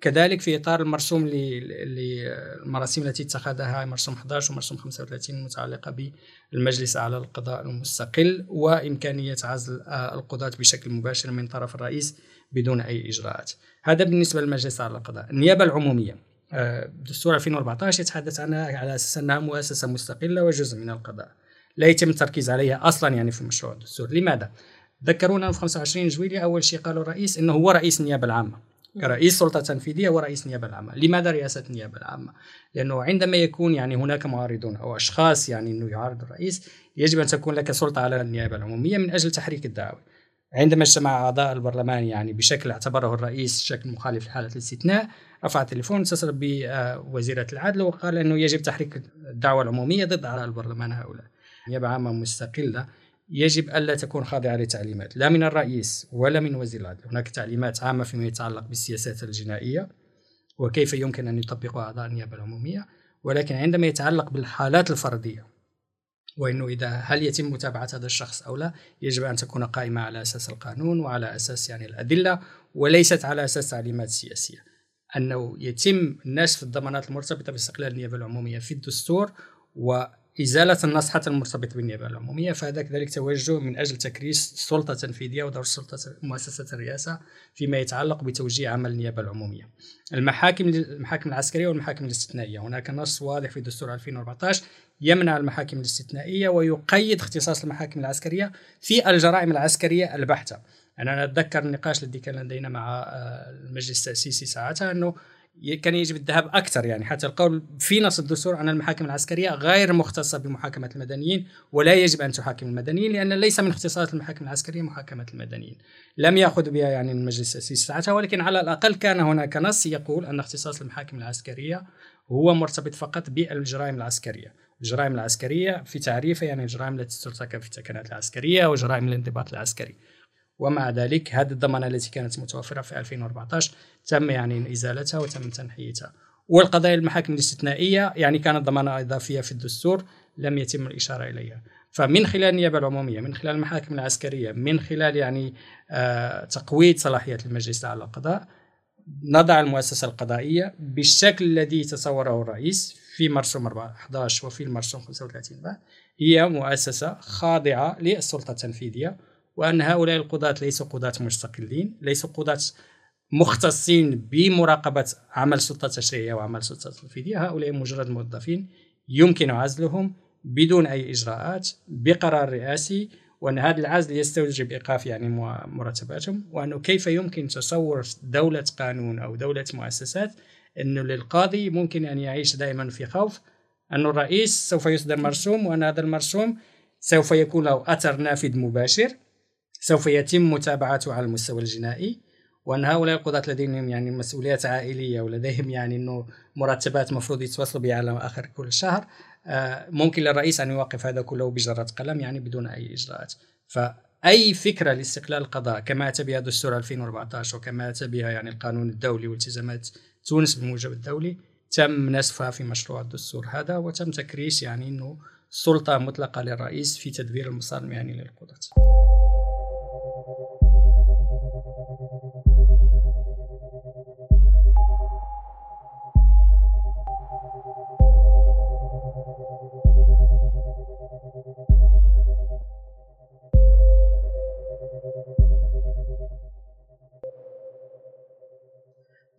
كذلك في إطار المرسوم للمراسيم التي اتخذها مرسوم 11 ومرسوم 35 المتعلقه بالمجلس على القضاء المستقل وإمكانية عزل القضاة بشكل مباشر من طرف الرئيس بدون أي إجراءات. هذا بالنسبة للمجلس على القضاء. النيابة العمومية آه، دستور 2014 يتحدث عنها على أساس أنها مؤسسة مستقلة وجزء من القضاء. لا يتم التركيز عليها أصلا يعني في مشروع الدستور، لماذا؟ ذكرونا في 25 جويلية أول شيء قالوا الرئيس أنه هو رئيس النيابة العامة كرئيس سلطة تنفيذية ورئيس النيابة العامة. لماذا رئاسة النيابة العامة؟ لأنه عندما يكون يعني هناك معارضون أو أشخاص يعني أنه يعارض الرئيس يجب أن تكون لك سلطة على النيابة العمومية من أجل تحريك الدعوة. عندما اجتمع أعضاء البرلمان يعني بشكل اعتبره الرئيس شكل مخالف لحالة الاستثناء رفع التليفون اتصل بوزيرة العدل وقال أنه يجب تحريك الدعوة العمومية ضد أعضاء البرلمان هؤلاء. نيابة عامة مستقلة يجب ألا تكون خاضعة لتعليمات لا من الرئيس ولا من وزير العدل. هناك تعليمات عامة فيما يتعلق بالسياسات الجنائية وكيف يمكن أن يطبقها أعضاء النيابة العمومية. ولكن عندما يتعلق بالحالات الفردية وإنه إذا هل يتم متابعة هذا الشخص أو لا يجب أن تكون قائمة على أساس القانون وعلى أساس يعني الأدلة وليست على أساس تعليمات سياسية. أنه يتم نشف الضمانات المرتبطة باستقلال النيابة العمومية في الدستور و إزالة النص حتى المرتبط بالنيابة العمومية فهذا كذلك توجه من أجل تكريس السلطة التنفيذية ودور سلطة مؤسسة الرئاسة فيما يتعلق بتوجيه عمل النيابة العمومية. المحاكم المحاكم العسكرية والمحاكم الاستثنائية. هناك نص واضح في دستور 2014 يمنع المحاكم الاستثنائية ويقيد اختصاص المحاكم العسكرية في الجرائم العسكرية البحتة. أنا أتذكر النقاش الذي كان لدينا مع آه، المجلس التأسيسي ساعتها أنه كان يجب الذهاب أكثر يعني حتى القول في نص الدستور ان المحاكم العسكرية غير مختصة بمحاكمة المدنيين ولا يجب أن تحاكم المدنيين لأن ليس من اختصاصات المحاكم العسكرية محاكمة المدنيين. لم ياخذ بها يعني المجلس السياسي ساعتها ولكن على الأقل كان هناك نص يقول أن اختصاص المحاكم العسكرية هو مرتبط فقط بالجرائم العسكرية. الجرائم العسكرية في تعريفها يعني الجرائم التي ترتكب في التكنات العسكرية وجرائم الانضباط العسكري. ومع ذلك هذه الضمانة التي كانت متوفرة في 2014 تم يعني إزالتها وتم تنحيتها. والقضايا المحاكم الاستثنائية يعني كانت ضمانة إضافية في الدستور لم يتم الإشارة إليها. فمن خلال النيابة العمومية من خلال المحاكم العسكرية من خلال يعني آه تقويض صلاحيات المجلس على القضاء نضع المؤسسة القضائية بالشكل الذي تصوره الرئيس في مرسوم 11 وفي المرسوم 35 هي مؤسسة خاضعة للسلطة التنفيذية وأن هؤلاء القضاة ليسوا قضاة مستقلين ليسوا قضاة مختصين بمراقبة عمل السلطة التشريعية وعمل السلطة التنفيذية هؤلاء مجرد موظفين يمكن عزلهم بدون أي إجراءات بقرار رئاسي وأن هذا العزل يستوجب إيقاف يعني مرتباتهم وأنه كيف يمكن تصور دولة قانون أو دولة مؤسسات أنه للقاضي ممكن أن يعيش دائما في خوف أن الرئيس سوف يصدر مرسوم وأن هذا المرسوم سوف يكون له أثر نافذ مباشر. سوف يتم متابعته على المستوى الجنائي وأن هؤلاء القضاة لديهم يعني مسؤوليات عائلية ولديهم يعني إنه مرتبات مفروض يتوصلوا بها على آخر كل شهر آه، ممكن للرئيس أن يوقف هذا كله بجرة قلم يعني بدون أي إجراءات فأي فكرة لاستقلال القضاء كما أتى بها دستور 2014 وكما أتى بها يعني القانون الدولي والتزامات تونس بالموجب الدولي تم نسفها في مشروع الدستور هذا وتم تكريس يعني إنه سلطة مطلقة للرئيس في تدبير المسار المهني للقضاة.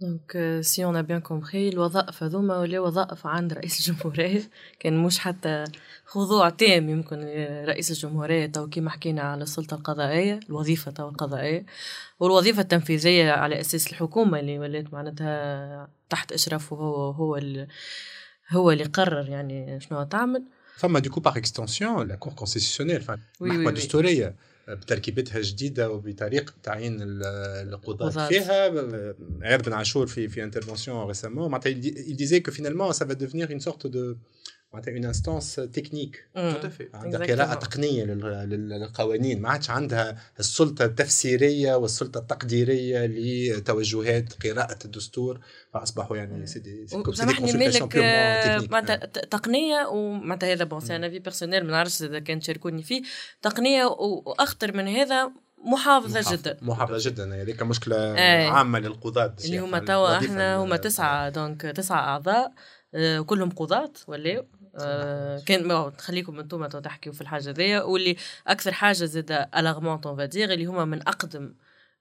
donc si on a bien compris الوظائف هذوما ولا وظائف عند رئيس الجمهورية. كان مش حتى خضوع تام يمكن رئيس الجمهورية تو كيما حكينا على السلطة القضائية الوظيفة تو القضائية. والوظيفة التنفيذية على أساس الحكومة اللي ولات معناتها تحت إشرافه هو هو اللي هو اللي قرر يعني شنو تعمل. فما du coup par extension la Cour constitutionnelle المحكمة الدستورية بتركيبتها الجديده وبطريقة تعيين القضاة فيها. عياد بن عاشور في في intervention récemment معناتها il disait que finalement ça va devenir une sorte de معناتها une instance technique عندها قراءه تقنيه للقوانين. ما عادش عندها السلطة التفسيرية والسلطة التقديرية لتوجهات قراءة الدستور. فأصبحوا يعني سيدي سامحني مالك معناتها تقنية ومعناتها هذا bon c'est أنا avis personnel ما نعرفش إذا كان تشاركوني فيه. تقنية وأخطر من هذا محافظة محافظة. جدا. محافظة جدا. هذيك مشكلة إيه. عامة للقضاة. اللي هما توا إحنا هما تسعة donc تسعة أعضاء آه، كلهم قضاة ولاو آه، كان ما تخليكم أنتم تحكيوا في الحاجة ذي واللي أكثر حاجة زاد l'argument on va dire اللي هما من أقدم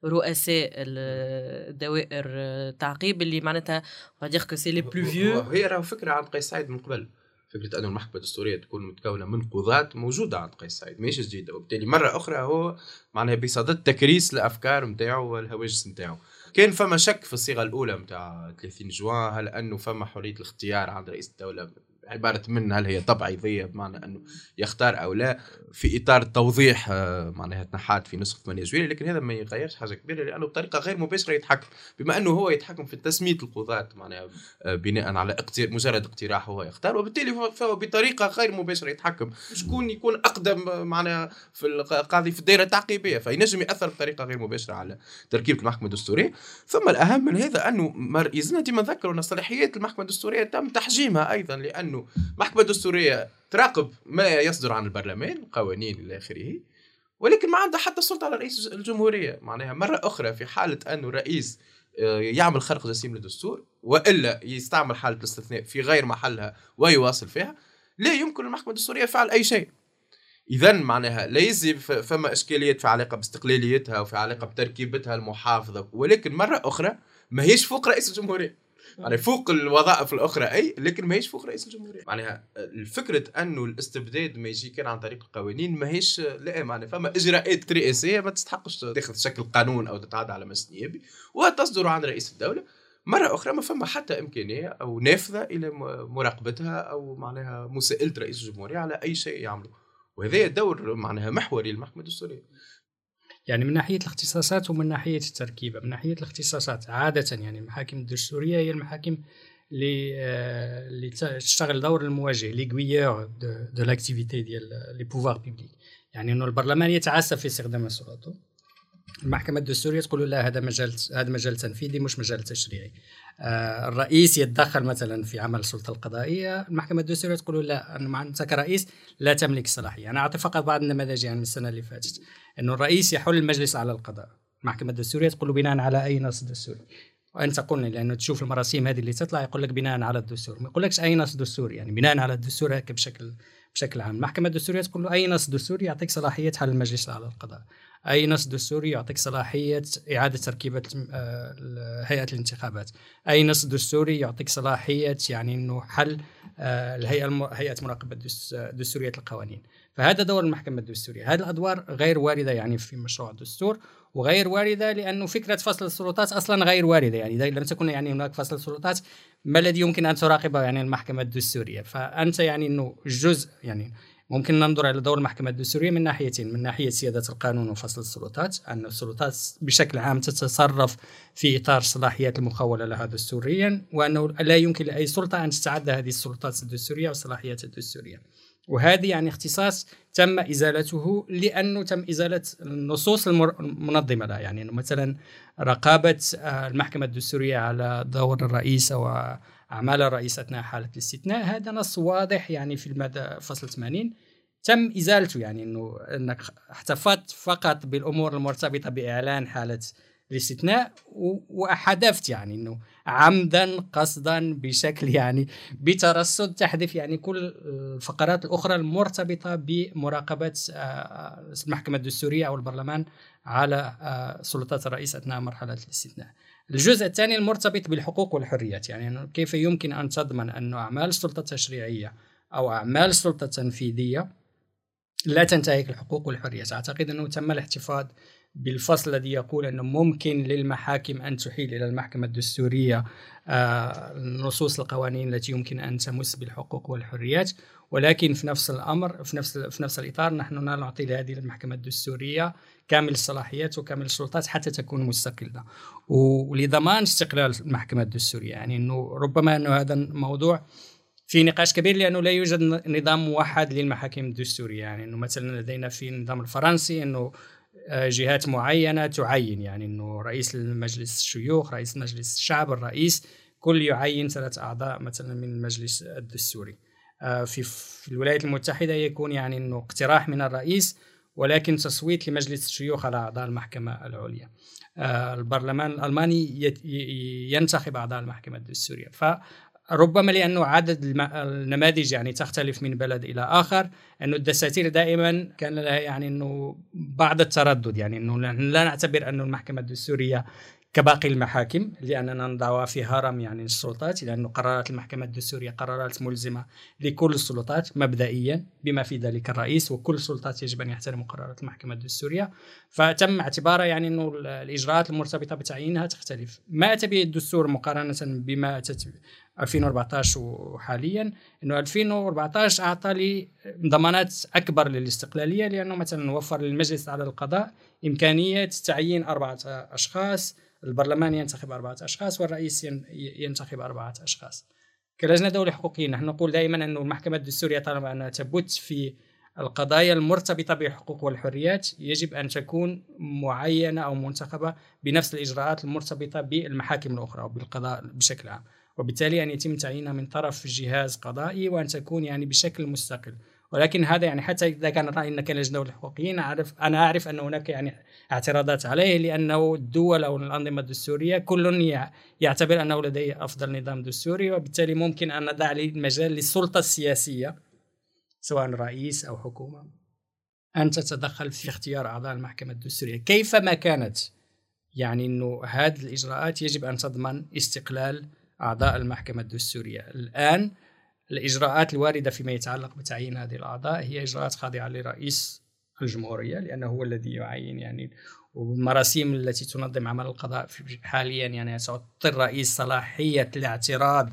رؤساء ال- الدوائر التعقيب اللي معناتها veut dire que c'est les plus vieux هي راهو فكرة عند قيس سعيد من قبل. فكرة أنه المحكمه الدستورية تكون متكونة من قضاة موجودة عند قيس سعيد ماهيش جديدة. وبالتالي مرة أخرى هو معناها بصدد تكريس الأفكار نتاعو والهواجس نتاعو كان فما شك في الصيغة الأولى نتاع 30 جوان هل أنه فما حرية الاختيار عند رئيس الدولة عبارة من هل هي تبعيضيه بمعنى أنه يختار أو لا في إطار التوضيح آه، معناها تنحات في نسخة 8 جويلية لكن هذا ما يغيرش حاجة كبيرة لأنه بطريقة غير مباشرة يتحكم. بما أنه هو يتحكم في تسمية القضاة معناها آه، بناء على. مجرد اقتراح هو يختار وبالتالي فهو- بطريقة غير مباشرة يتحكم. شكون يكون أقدم آه، معناها في القاضي في الدائرة التعقيبية؟ فينجم يأثر بطريقة غير مباشرة على تركيبة المحكمة الدستورية. ثم الأهم من هذا أنه مر... يلزمنا ديما نذكروا ان صلاحيات المحكمة الدستورية تم تحجيمها أيضا لأنه المحكمه الدستوريه تراقب ما يصدر عن البرلمان قوانين إلى آخره ولكن ما عندها حتى سلطة على رئيس الجمهورية. معناها مرة أخرى في حالة أنه الرئيس آه، يعمل خرق جسيم للدستور وإلا يستعمل حالة الاستثناء في غير محلها ويواصل فيها لا يمكن للمحكمه الدستورية فعل أي شيء. اذا معناها ليس فما إشكاليات في علاقة باستقلاليتها وفي علاقة بتركيبتها المحافظة ولكن مرة أخرى ما هيش فوق رئيس الجمهورية. يعني فوق الوظائف الأخرى أي لكن ما هيش فوق رئيس الجمهورية. معناها الفكرة أنه الاستبداد ما يجي كان عن طريق القوانين ما هيش لا معناها فما إجراءات رئاسية ما تستحقش تاخذ شكل قانون أو تتعدى على مجلس نيابي وتصدر عن رئيس الدولة. مرة أخرى ما فما حتى إمكانية أو نافذة إلى مراقبتها أو معناها مساءلة رئيس الجمهورية على أي شيء يعمله. وهذا دور معناها محوري للمحكمة الدستورية. يعني من ناحية الاختصاصات ومن ناحية التركيبة من ناحية الاختصاصات عادة يعني المحاكم الدستوريه هي المحاكم اللي آه، اللي تشتغل دور الموجه le régulateur de l'activité des pouvoirs publics يعني إنه البرلمان يتعسف في استخدام سلطته المحكمة الدستوريه تقول لا هذا مجال هذا مجال تنفيذي مش مجال تشريعي. الرئيس يتدخل مثلا في عمل السلطة القضائية المحكمة الدستورية تقول لا مع أنت كرئيس لا تملك الصلاحيه أنا أعطي فقط بعض النماذج يعني من السنة اللي فاتت. إنه الرئيس يحل المجلس على القضاء. المحكمة الدستورية تقول بناء على اي نص دستوري وأنت قلنا لأنه تشوف المراسيم هذه اللي تطلع يقول لك بناء على الدستور. ما يقولكش اي نص دستوري يعني بناء على الدستور هيك بشكل بشكل عام. المحكمة الدستورية تقول له اي نص دستوري يعطيك صلاحية حل المجلس على القضاء. أي نص دستوري يعطيك صلاحية إعادة تركيبة آه، هيئة الانتخابات. أي نص دستوري يعطيك صلاحية يعني إنه حل آه، الهيئة. هيئة مراقبة دس- دستورية القوانين. فهذا دور المحكمة الدستورية. هذه الأدوار غير واردة يعني في مشروع الدستور وغير واردة لأنه فكرة فصل السلطات أصلا غير واردة يعني. اذا لم تكن يعني هناك فصل سلطات ما الذي يمكن أن تراقبه يعني المحكمة الدستورية؟ فأنت يعني إنه جزء يعني ممكن ننظر إلى دور المحكمة الدستورية من ناحيتين من ناحية سيادة القانون وفصل السلطات أن السلطات بشكل عام تتصرف في إطار الصلاحيات المخولة لها دستوريا وأنه لا يمكن لأي سلطة أن تتعدى هذه السلطات الدستورية والصلاحيات الدستورية. وهذه يعني اختصاص تم إزالته لأنه تم إزالة النصوص المنظمة لها. يعني مثلا رقابة آه، المحكمة الدستورية على دور الرئيس أو أعمال الرئيس أثناء حالة الاستثناء هذا نص واضح يعني في الماده فصل 80 تم إزالته يعني إنه إنك احتفظت فقط بالأمور المرتبطة بإعلان حالة الاستثناء و- وحذفت يعني إنه عمدا قصدا بشكل يعني بترصد تحذف يعني كل الفقرات الأخرى المرتبطة بمراقبة آه، المحكمة الدستورية أو البرلمان على آه، سلطات الرئيس أثناء مرحلة الاستثناء. الجزء الثاني المرتبط بالحقوق والحريات يعني كيف يمكن أن تضمن أن أعمال السلطة التشريعية أو أعمال السلطة التنفيذية لا تنتهك الحقوق والحريات؟ أعتقد إنه تم الاحتفاظ بالفصل الذي يقول أنه ممكن للمحاكم أن تحيل إلى المحكمة الدستورية آه، نصوص القوانين التي يمكن أن تمس بالحقوق والحريات. ولكن في نفس الأمر في نفس في نفس الإطار نحن نعطي لهذه المحكمة الدستورية كامل الصلاحيات وكامل السلطات حتى تكون مستقلة. ولضمان استقلال المحكمة الدستورية يعني إنه ربما انه هذا الموضوع في نقاش كبير لأنه لا يوجد نظام موحد للمحاكم الدستورية. يعني إنه مثلا لدينا في النظام الفرنسي إنه آه، جهات معينة تعين يعني إنه رئيس مجلس الشيوخ رئيس مجلس الشعب الرئيس كل يعين ثلاث أعضاء مثلا من المجلس الدستوري. آه، في في الولايات المتحدة يكون يعني إنه اقتراح من الرئيس ولكن تصويت لمجلس الشيوخ على أعضاء المحكمة العليا. آه، البرلمان الألماني ينتخب أعضاء المحكمة الدستورية. فربما لأنه عدد النماذج يعني تختلف من بلد إلى آخر أنه الدساتير دائما كان لها يعني أنه بعض التردد يعني نحن لا نعتبر أنه المحكمة الدستورية كباقي المحاكم لأننا نضعها في هرم يعني السلطات لأنه قرارات المحكمة الدستورية قرارات ملزمة لكل السلطات مبدئيا بما في ذلك الرئيس وكل السلطات يجب أن يحترموا قرارات المحكمة الدستورية. فتم اعتبارها يعني أنه ال- الإجراءات المرتبطة بتعيينها تختلف. ما أتى به الدستور مقارنة بما أتت 2014 وحاليا إنه 2014 أعطى لي ضمانات أكبر للاستقلالية لأنه مثلا وفر للمجلس على القضاء إمكانية تعيين أربعة أشخاص البرلمان ينتخب أربعة أشخاص والرئيس ين- ينتخب أربعة أشخاص. كلجنة دولة حقوقية نحن نقول دائما أن المحكمة الدستورية طالما أنها تبت في القضايا المرتبطة بالحقوق والحريات يجب أن تكون معينة أو منتخبة بنفس الإجراءات المرتبطة بالمحاكم الأخرى وبالقضاء بشكل عام. وبالتالي أن يتم تعيينها من طرف جهاز قضائي وأن تكون يعني بشكل مستقل. ولكن هذا يعني حتى إذا كان رأينا كلجنة دولة حقوقيين أعرف أنا أعرف أن هناك يعني اعتراضات عليه لأنه الدول أو الأنظمة الدستورية كل يع- يعتبر أنه لديه أفضل نظام دستوري وبالتالي ممكن أن ندع المجال للسلطة السياسية سواء رئيس أو حكومة. أن تتدخل في اختيار أعضاء المحكمة الدستورية. كيفما كانت يعني أنه هذه الإجراءات يجب أن تضمن استقلال أعضاء المحكمة الدستورية. الآن الإجراءات الواردة فيما يتعلق بتعيين هذه الأعضاء هي إجراءات خاضعة لرئيس الجمهورية لأنه هو الذي يعين يعني والمراسيم التي تنظم عمل القضاء حاليا يعني تعطي الرئيس صلاحية الاعتراض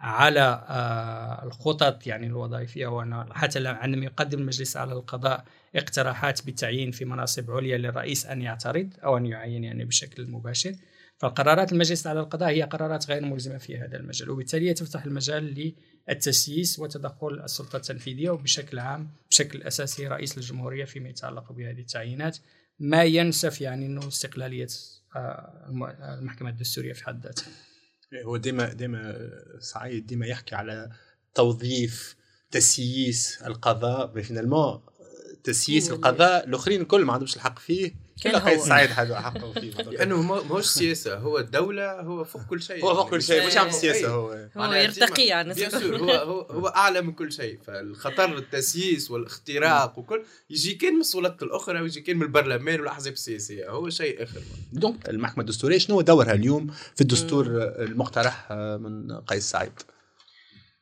على آه، الخطط يعني الوظائفية حتى عندما يقدم المجلس على القضاء اقتراحات بالتعيين في مناصب عليا للرئيس أن يعترض أو أن يعين يعني بشكل مباشر. فقرارات المجلس على القضاء هي قرارات غير ملزمة في هذا المجال وبالتالي تفتح المجال للتسييس وتدخل السلطة التنفيذية وبشكل عام بشكل أساسي رئيس الجمهورية فيما يتعلق بهذه التعيينات. ما ينسف يعني أنه استقلالية آه، الم- المحكمة الدستورية في حد ذاتها. هو ديما ديما سعيد ديما يحكي على توظيف تسييس القضاء finalement تسييس القضاء الاخرين الكل ما عندهمش الحق فيه. كان هو. سعيد حد حقه فيه. [laughs] لأنه ما- ماهوش سياسة هو الدولة هو فوق كل شيء. هو فوق كل شيء مش عم سياسة هو. هو معناها يرتقي سور هو هو هو أعلى من كل شيء. فالخطر التسييس والاختراق وكل يجي كان من السلطات الأخرى ويجي كان من البرلمان والأحزاب السياسية. هو شيء آخر. donc المحكمة الدستورية شنو هو دورها اليوم في الدستور المقترح من قيس سعيد؟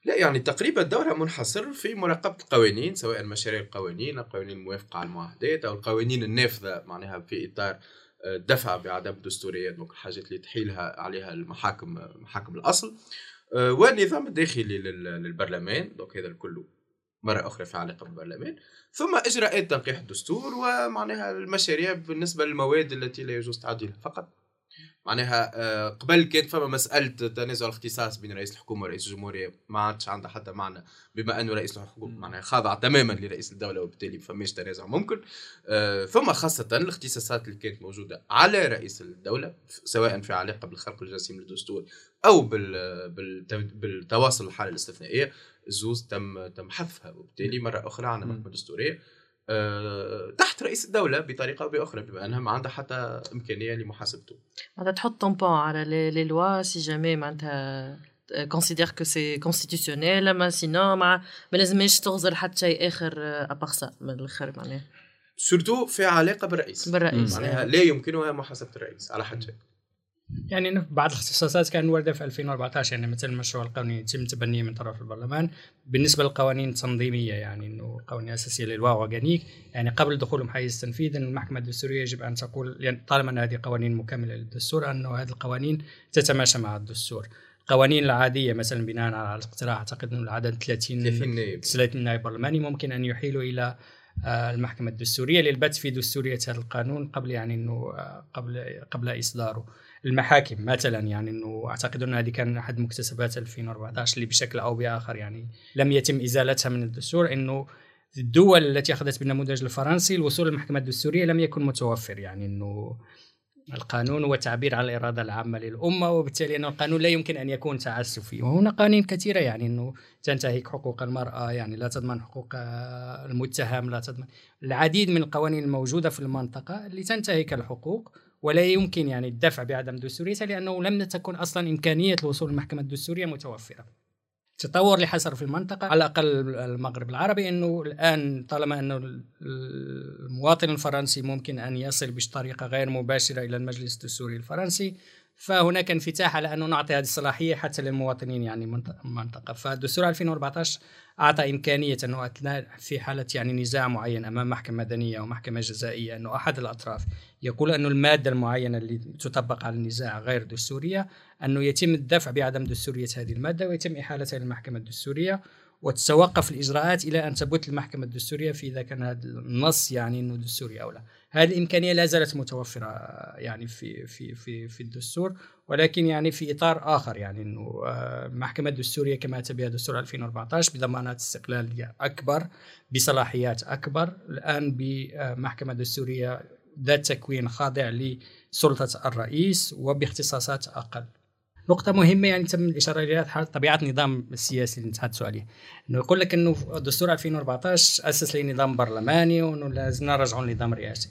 لا يعني تقريبا دورها منحصر في مراقبة القوانين سواء مشاريع القوانين القوانين الموافقة على المعاهدات أو القوانين النافذة معناها في إطار آه، الدفع بعدم الدستوريه donc الحاجات اللي تحيلها عليها المحاكم محاكم الأصل. آه، والنظام الداخلي لل- للبرلمان donc هذا الكل مرة أخرى في علاقة بالبرلمان. ثم إجراءات تنقيح الدستور ومعناها المشاريع بالنسبة للمواد التي لا يجوز تعديلها فقط. معناها آه، قبل كانت فما مسألة تنازع الاختصاص بين رئيس الحكومة ورئيس الجمهورية ما عادش عندها حتى معنى بما أنه رئيس الحكومة معناها خاضع تماما لرئيس الدولة وبالتالي ما فماش تنازع ممكن. آه، ثم خاصة الاختصاصات اللي كانت موجودة على رئيس الدولة سواء في علاقة بالخرق الجسيم للدستور بالت- بالتواصل الحالة الاستثنائية الزوز تم تم حذفها وبالتالي مرة أخرى عندنا دستورية. آه، تحت رئيس الدولة بطريقة أو بأخرى بما أنها ما عندها حتى إمكانية لمحاسبته. معناتها تحط tampon على les lois si jamais معناتها considère que c'est constitutionnel أما sinon ما ما لازمش تغزر حتى شيء آخر à part ça من الآخر معناها. surtout في علاقة بالرئيس. بالرئيس معناها آه. لا يمكنها محاسبة الرئيس على حد شيء. يعني بعض الاختصاصات كانت واردة في 2014 يعني مثل المشروع القانوني يتم تبنيه من طرف البرلمان. بالنسبة للقوانين التنظيمية يعني إنه قوانين أساسية للوا اورجانيك يعني قبل دخولهم حيز التنفيذ ان المحكمة الدستورية يجب أن تقول يعني طالما إن هذه قوانين مكملة للدستور انه هذه القوانين تتماشى مع الدستور. القوانين العادية مثلا بناء على الاقتراح أعتقد إنه العدد 30 30 نائب. 30 نائب برلماني ممكن أن يحيلوا إلى آه، المحكمة الدستورية للبت في دستورية هذا القانون قبل يعني إنه آه، قبل قبل إصداره. المحاكم مثلا يعني إنه أعتقد ان هذه كان أحد مكتسبات 2014 اللي بشكل أو بآخر يعني لم يتم إزالتها من الدستور إنه الدول التي أخذت بالنموذج الفرنسي الوصول للمحكمة الدستورية لم يكن متوفر يعني إنه القانون هو تعبير عن الإرادة العامة للأمة وبالتالي أن القانون لا يمكن أن يكون تعسفي. وهنا قوانين كثيرة يعني أنه تنتهك حقوق المرأة يعني لا تضمن حقوق المتهم لا تضمن العديد من القوانين الموجودة في المنطقة اللي تنتهك الحقوق. ولا يمكن يعني الدفع بعدم دستوريتها لأنه لم تكن أصلا إمكانية الوصول للمحكمة الدستورية متوفرة. التطور اللي حصل في المنطقة على الأقل المغرب العربي أنه الآن طالما أنه المواطن الفرنسي ممكن أن يصل بطريقة غير مباشرة إلى المجلس الدستوري الفرنسي فهناك انفتاح على أنه نعطي هذه الصلاحية حتى للمواطنين يعني المنطقة فالدستور 2014 أعطى إمكانية أنه أثناء في حالة يعني نزاع معين أمام محكمة مدنية أو محكمة جزائية أنه أحد الأطراف يقول أنه المادة المعينة اللي تطبق على النزاع غير دستورية أنه يتم الدفع بعدم دستورية هذه المادة ويتم إحالتها للمحكمة الدستورية. وتتوقف الإجراءات إلى أن تبت المحكمة الدستورية في إذا كان هذا النص يعني أنه دستوري أو لا. هذه الإمكانية لا زالت متوفرة يعني في في في في الدستور ولكن يعني في إطار آخر يعني أنه آه، المحكمة الدستورية كما أتى بها دستور 2014 بضمانات استقلالية أكبر بصلاحيات أكبر الآن بمحكمة دستورية ذات تكوين خاضع لسلطة الرئيس وباختصاصات أقل. نقطة مهمة يعني تم الإشارة إليها طبيعة النظام السياسي اللي نتحدثوا عليه إنه يقول لك إنه دستور 2014 أسس لنظام برلماني وإنه لازم نرجعوا لنظام رئاسي.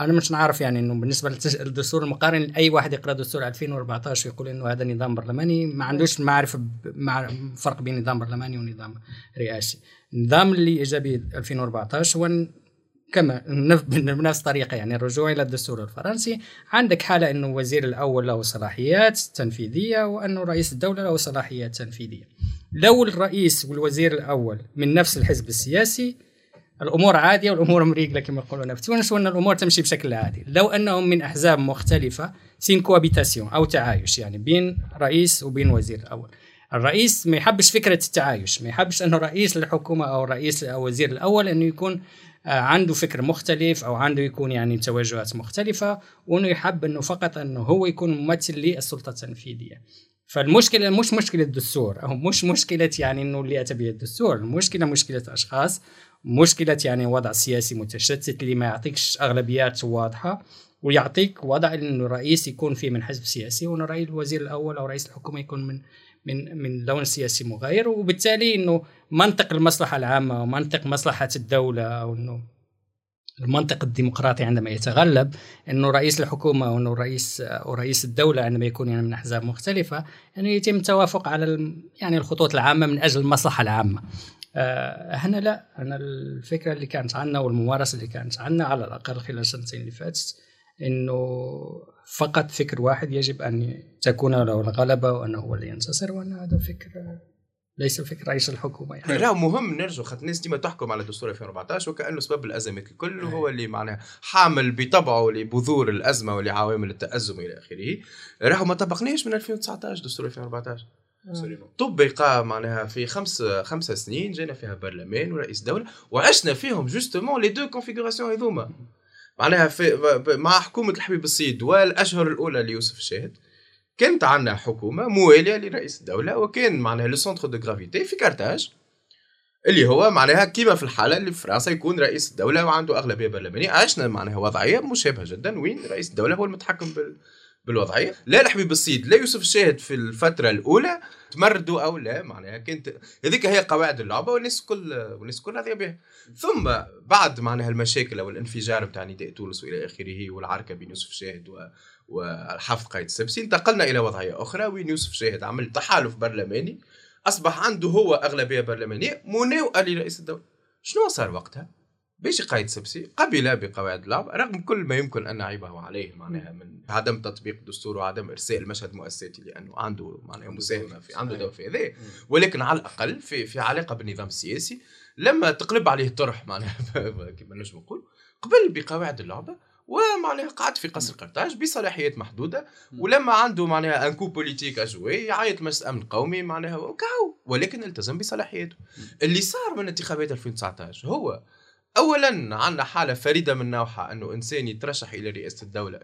أنا مش نعرف يعني إنه بالنسبة للدستور المقارن أي واحد يقرأ دستور 2014 ويقول إنه هذا نظام برلماني ما عندوش معرفة مع فرق بين نظام برلماني ونظام رئاسي. النظام اللي اجى به 2014 هو كما [laughs] بنفس الطريقة يعني الرجوع إلى الدستور الفرنسي. عندك حالة أنه الوزير الأول له صلاحيات تنفيذية وأنه رئيس الدولة له صلاحيات تنفيذية. لو الرئيس والوزير الأول من نفس الحزب السياسي الأمور عادية والأمور مريقلة كما يقولون في تونس وأن الأمور تمشي بشكل عادي. لو أنهم من أحزاب مختلفة c'est une cohabitation أو تعايش يعني بين رئيس وبين وزير الأول. الرئيس ما يحبش فكرة التعايش ما يحبش أنه رئيس الحكومة أو رئيس أو وزير الأول إنه يكون عنده فكر مختلف أو عنده يكون يعني توجهات مختلفة وإنه يحب إنه فقط إنه هو يكون ممثل للسلطة التنفيذية. فالمشكلة مش مشكلة الدستور أو مش مشكلة يعني إنه اللي أتى به الدستور المشكلة مشكلة أشخاص مشكلة يعني وضع سياسي متشتت اللي ما يعطيكش أغلبيات واضحة ويعطيك وضع إنه الرئيس يكون فيه من حزب سياسي وإنه رئيس الوزير الأول أو رئيس الحكومة يكون من من من لون سياسي مغاير وبالتالي إنه منطق المصلحة العامة ومنطق مصلحة الدولة أو إنه المنطق الديمقراطي عندما يتغلب إنه رئيس الحكومة وانه رئيس أو رئيس الدولة عندما يكون يعني من أحزاب مختلفة يعني يتم التوافق على يعني الخطوط العامة من أجل المصلحة العامة. آه هنا لا هنا الفكرة اللي كانت عندنا والممارسة اللي كانت عندنا على الأقل خلال السنتين اللي فاتت إنه فقط فكر واحد يجب أن تكون له الغلبة وأنه هو اللي ينتصر وأن هذا فكر ليس فكر رئيس الحكومة يعني. لا مهم نرجع خاطر الناس ديما تحكم على دستور 2014 وكأنه سبب الازمات الكل هو اللي معناها حامل بطبعه لبذور الأزمة ولعوامل التأزم إلى آخره. راهو ما طبقناش من 2019 دستور 2014 طبق معناها في خمس خمسة سنين جينا فيها برلمان ورئيس دولة وعشنا فيهم justement les deux configurations هذوما. معناها في مع حكومة الحبيب السيد والأشهر الأولى ليوسف الشاهد كانت عندنا حكومة موالية لرئيس الدولة وكان معناها le centre de gravité في كارتاج اللي هو معناها كيما في الحالة اللي في فرنسا يكون رئيس الدولة وعنده أغلبية برلمانية. عشنا معناها وضعية مشابهة جدا وين رئيس الدولة هو المتحكم بال بالوضعية. لا الحبيب السيد لا يوسف الشاهد في الفترة الأولى تمردوا أو لا معناها كانت هذيك هي قواعد اللعبة والناس كل والناس كل راضيه بها. ثم بعد معناها المشاكل أو الانفجار بتاع نداء تونس وإلى آخره والعركة بين يوسف الشاهد و والحفظ قايد السبسي انتقلنا إلى وضعية أخرى وين يوسف الشاهد عمل تحالف برلماني. أصبح عنده هو أغلبية برلمانية مناوئه لرئيس الدولة. شنو صار وقتها؟ بيجي قايد سبسي قبل بقواعد اللعب رغم كل ما يمكن أن نعيبه عليه معناها من عدم تطبيق الدستور وعدم ارساء المشهد المؤسساتي لأنه عنده معناها مساهمه في عنده دور في هذا. ولكن على الأقل في في علاقة بالنظام السياسي لما تقلب عليه طرح معناها [laughs] كما نجم نقول قبل بقواعد اللعبه ومعناها قعد في قصر قرطاج بصلاحيات محدودة ولما عنده معناها انكو بوليتيك اجوي يعيط مجلس الامن القومي معناها وكاو ولكن التزم بصلاحياته. اللي صار من انتخابات 2019 هو اولا عندنا حالة فريدة من نوعها إنه إنسان يترشح إلى رئاسة الدولة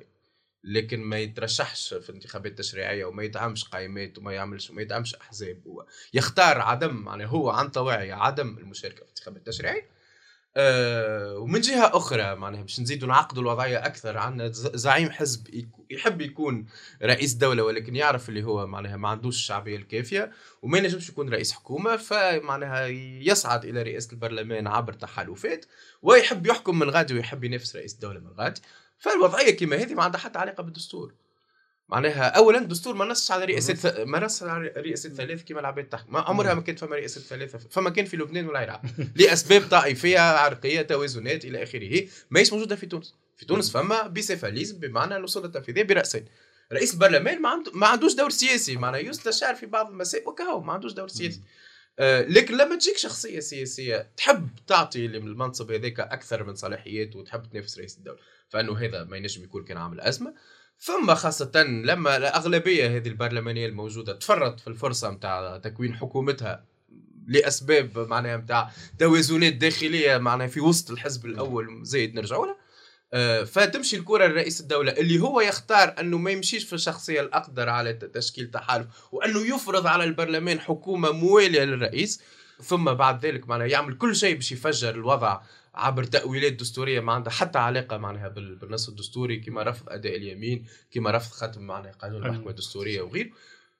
لكن ما يترشحش في انتخابات تشريعية وما يدعمش قائمات وما يعملش وما يدعمش أحزاب يختار عدم يعني هو عن طواعي عدم المشاركة في الانتخابات التشريعيه آه ومن جهة أخرى معناها باش نزيدوا نعقدوا الوضعية أكثر عندنا زعيم حزب يحب يكون رئيس دولة ولكن يعرف اللي هو معناها ما عندوش الشعبية الكافية وما ينجمش يكون رئيس حكومة فمعناها يصعد إلى رئاسه البرلمان عبر تحالفات ويحب يحكم من غادي ويحب ينافس رئيس الدولة من غادي. فالوضعية كما هذه ما عندها حتى علاقة بالدستور. معناها اولا الدستور ما نصش على رئاسه ث... ما نص على رئاسه ثلاث كما العباد تحكم. ما عمرها ما كانت فما رئاسه ثلاثة فما كان في لبنان والعراق [laughs] لأسباب طائفية عرقية توازنات إلى آخره. ماهيش موجودة في تونس. في تونس فما بيسيفاليزم بمعنى السلطه التنفيذية برأسين. رئيس البرلمان ما, عنده ما عندوش دور سياسي معناها يستشار في بعض المسائل وكهو ما عندوش دور سياسي. آه لكن لما تجيك شخصية سياسية تحب تعطي المنصب هذاك أكثر من صلاحيات وتحب تنافس رئيس الدولة فإنه هذا ما ينجم يكون كان عامل أزمة. ثم خاصة لما الأغلبية هذه البرلمانية الموجودة تفرط في الفرصة متاع تكوين حكومتها لأسباب معناها متاع توازنات داخلية معناها في وسط الحزب الأول زايد نرجعوا له. آه، فتمشي الكرة لرئيس الدولة اللي هو يختار أنه ما يمشيش في الشخصية الأقدر على تشكيل تحالف وأنه يفرض على البرلمان حكومة موالية للرئيس. ثم بعد ذلك معناها يعمل كل شيء باش يفجر الوضع عبر تأويلات دستورية ما عندها حتى علاقة معناها بال- بالنص الدستوري كما رفض أداء اليمين كما رفض ختم معناها قانون المحكمة الدستورية وغيره.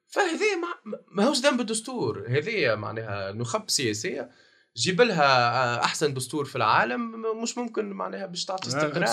فهذه ما, ما هوش ذنب الدستور. هذه معناها نخب سياسية. جيب لها أحسن دستور في العالم مش ممكن معناها باش تعطي آه، استقرار.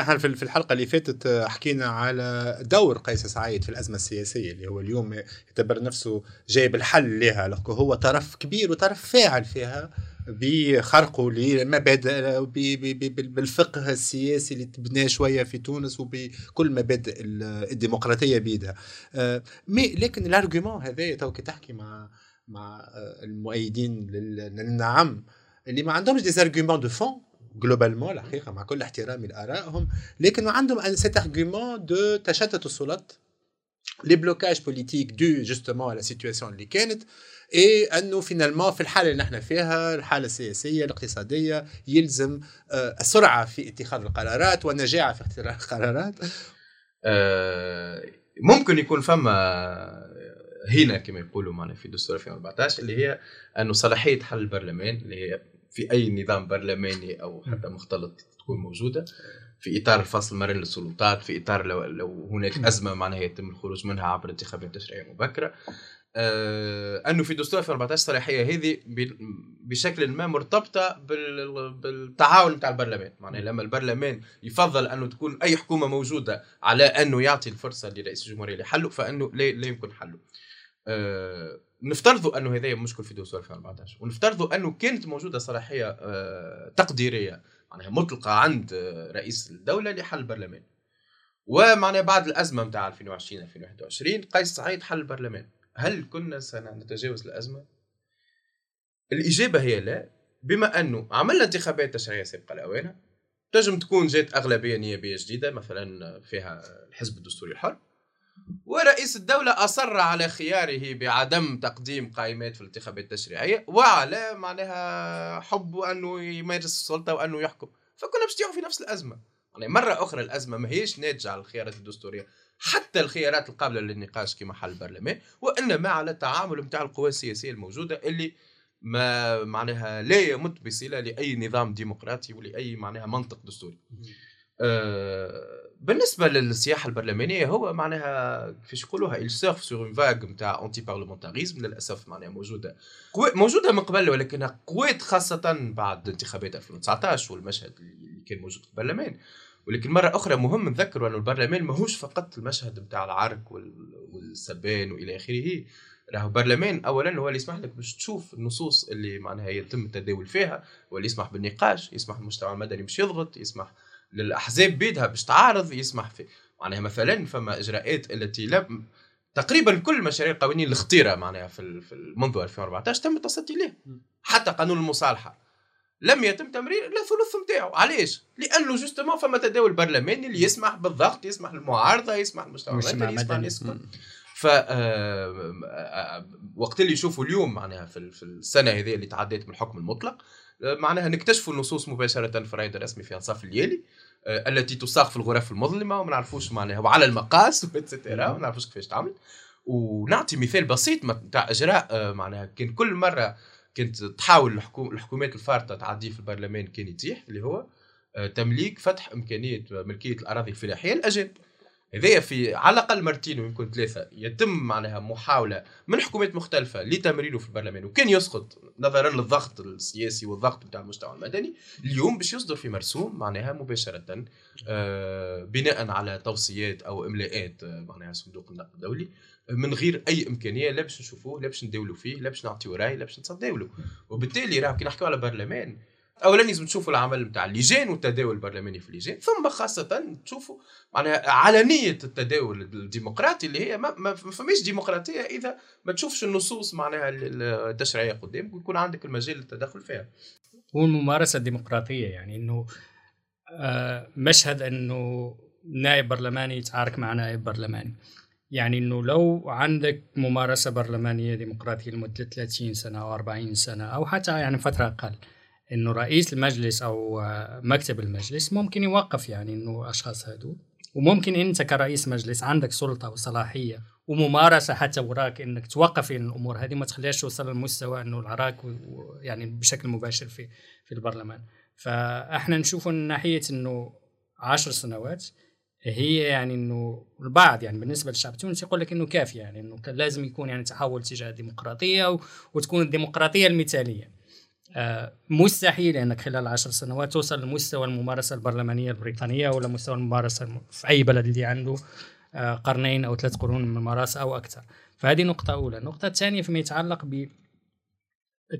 إحنا في في الحلقة اللي فاتت حكينا على دور قيس سعيد في الأزمة السياسية اللي هو اليوم يعتبر نفسه جايب الحل لها. هو طرف كبير وطرف فاعل فيها. بخرقه لمبادئ وب- ب- ب- بالفقه السياسي اللي تبناه شوية في تونس وبكل مبادئ ال- الديمقراطية بيدها. آه، mais لكن ال argument هذايا توا كي تحكي مع مع آه، المؤيدين لل- للنعم اللي ما عندهمش des arguments de fond globalement الحقيقة مع كل احترامي لآرائهم لكن عندهم cet argument de تشتت السلطات les blocages politiques de justement على ال situation اللي كانت. et أنه finalement في الحالة اللي نحن فيها الحالة السياسية الاقتصادية يلزم آه، السرعة في اتخاذ القرارات والنجاعة في اتخاذ [laughs] القرارات. آه، ممكن يكون فما هنا كما يقولوا معنا في دستور 2014 اللي هي أنه صلاحية حل البرلمان اللي هي في أي نظام برلماني أو حتى مختلط تكون موجودة في إطار الفصل المرن للسلطات في إطار لو, لو هناك أزمة معناها يتم الخروج منها عبر انتخابات تشريعيه مبكرة. آه أنه في دستور 2014 الصلاحيه هذه بشكل ما مرتبطة بال- بالتعاون نتاع البرلمان. معناها لما البرلمان يفضل أنه تكون أي حكومة موجودة على أنه يعطي الفرصة لرئيس الجمهورية لحله فأنه لا, لا يمكن حله. آه نفترضوا أنه هذا مشكل في دستور 2014 ونفترضوا أنه كانت موجودة صلاحية آه تقديرية معناها مطلقة عند آه، رئيس الدولة لحل البرلمان. ومعناها بعد الأزمة نتاع 2020 2021 قيس سعيد حل البرلمان. هل كنا سنتجاوز الأزمة؟ الإجابة هي لا بما انه عملنا انتخابات تشريعية سابقة لاوانها تنجم تكون جات أغلبية نيابية جديدة مثلا فيها الحزب الدستوري الحر ورئيس الدولة أصر على خياره بعدم تقديم قائمات في الانتخابات التشريعية وعلى معناها حبه أنه يمارس السلطة وأنه يحكم. فكنا باش في نفس الأزمة. يعني مرة أخرى الأزمة ما هيش ناتجة على الخيارات الدستورية. حتى الخيارات القابلة للنقاش كما حل البرلمان وإنما على التعامل متاع القوى السياسية الموجودة اللي ما معناها لا يمت بصلة لأي نظام ديمقراطي ولأي معناها منطق دستوري. آه، بالنسبة للسياحة البرلمانية هو معناها كيفاش يقولوها surfe sur une vague نتاع انتي بارلمنتاريزم للأسف معناها موجودة. قوي موجودة من قبل ولكنها قويت خاصة بعد انتخابات 2019 والمشهد اللي كان موجود في البرلمان. ولكن مرة أخرى مهم نذكروا انه البرلمان ماهوش فقط المشهد نتاع العرك وال- والسبان وإلى آخره. راهو برلمان اولا هو اللي يسمح لك باش تشوف النصوص اللي معناها يتم التداول فيها واللي يسمح بالنقاش يسمح للمجتمع المدني باش يضغط يسمح للأحزاب بيدها باش تعارض يسمح في معناها مثلا فما إجراءات التي لم تقريبا كل مشاريع القوانين الخطيره معناها في منذ 2014 تم التصدي له حتى قانون المصالحة. لم يتم تمرير إلا ثلث نتاعو علاش؟ لأنه justement فما تداول برلماني اللي يسمح بالضغط يسمح للمعارضة يسمح المدني يسمح. الناس. ف آه، آه، وقت اللي يشوفوا اليوم معناها في ال- في السنة هذه اللي تعديت من الحكم المطلق آه، معناها نكتشفوا النصوص مباشرة في الرائد الرسمي في انصاف الليالي آه، التي تساق في الغرف المظلمة وما نعرفوش معناها وعلى المقاس [laughs] و et cetera وما نعرفوش كيفاش تعمل ونعطي مثال بسيط نتاع إجراء آه، معناها كان كل مرة كانت تحاول الحكوم الحكومات الفارطة تعديه في البرلمان كان يتيح اللي هو آه، تمليك فتح إمكانية ملكية الأراضي الفلاحيه للاجانب هذايا في على الأقل مرتين ويمكن ثلاثة يتم معناها محاولة من حكومات مختلفة لتمريره في البرلمان. وكان يسقط نظرا للضغط السياسي والضغط بتاع المجتمع المدني. اليوم باش يصدر في مرسوم معناها مباشرة آه، بناء على توصيات أو إملاءات آه، معناها صندوق النقد الدولي من غير أي إمكانية لا باش نشوفوه لا باش نداولوا فيه لا باش نعطيو رأي لا باش نتداولوا وبالتالي راه كي نحكيو على برلمان اولا لازم تشوفوا العمل نتاع اللجان والتداول البرلماني في اللجان ثم خاصة تشوفوا معناها علنية التداول الديمقراطي اللي هي ما, ما فماش ديمقراطية إذا ما تشوفش النصوص معناها التشريعية قدامك ويكون عندك المجال للتدخل فيها. والممارسة الديمقراطية يعني إنه آه، مشهد إنه نائب برلماني يتعارك مع نائب برلماني. يعني إنه لو عندك ممارسة برلمانية ديمقراطية لمدة 30 سنة أو 40 سنة أو حتى يعني فترة أقل إنه رئيس المجلس أو مكتب المجلس ممكن يوقف يعني إنه أشخاص هادو. وممكن أنت كرئيس مجلس عندك سلطة وصلاحية وممارسة حتى وراك إنك توقف الأمور هذه ما تخليهاش توصل للمستوى إنه العراك يعني بشكل مباشر في في البرلمان. فأحنا نشوف من ناحية إنه عشر سنوات هي يعني إنه البعض يعني بالنسبة للشعب التونسي يقول لك إنه كافيه يعني إنه لازم يكون يعني تحول تجاه الديمقراطية وتكون الديمقراطية المثالية. آه، مستحيل إنك خلال عشر سنوات توصل لمستوى الممارسة البرلمانية البريطانية ولا مستوى الممارسة في أي بلد اللي عنده آه، قرنين أو ثلاث قرون من الممارسة أو أكثر. فهذه نقطة أولى. النقطه الثانية فيما يتعلق ب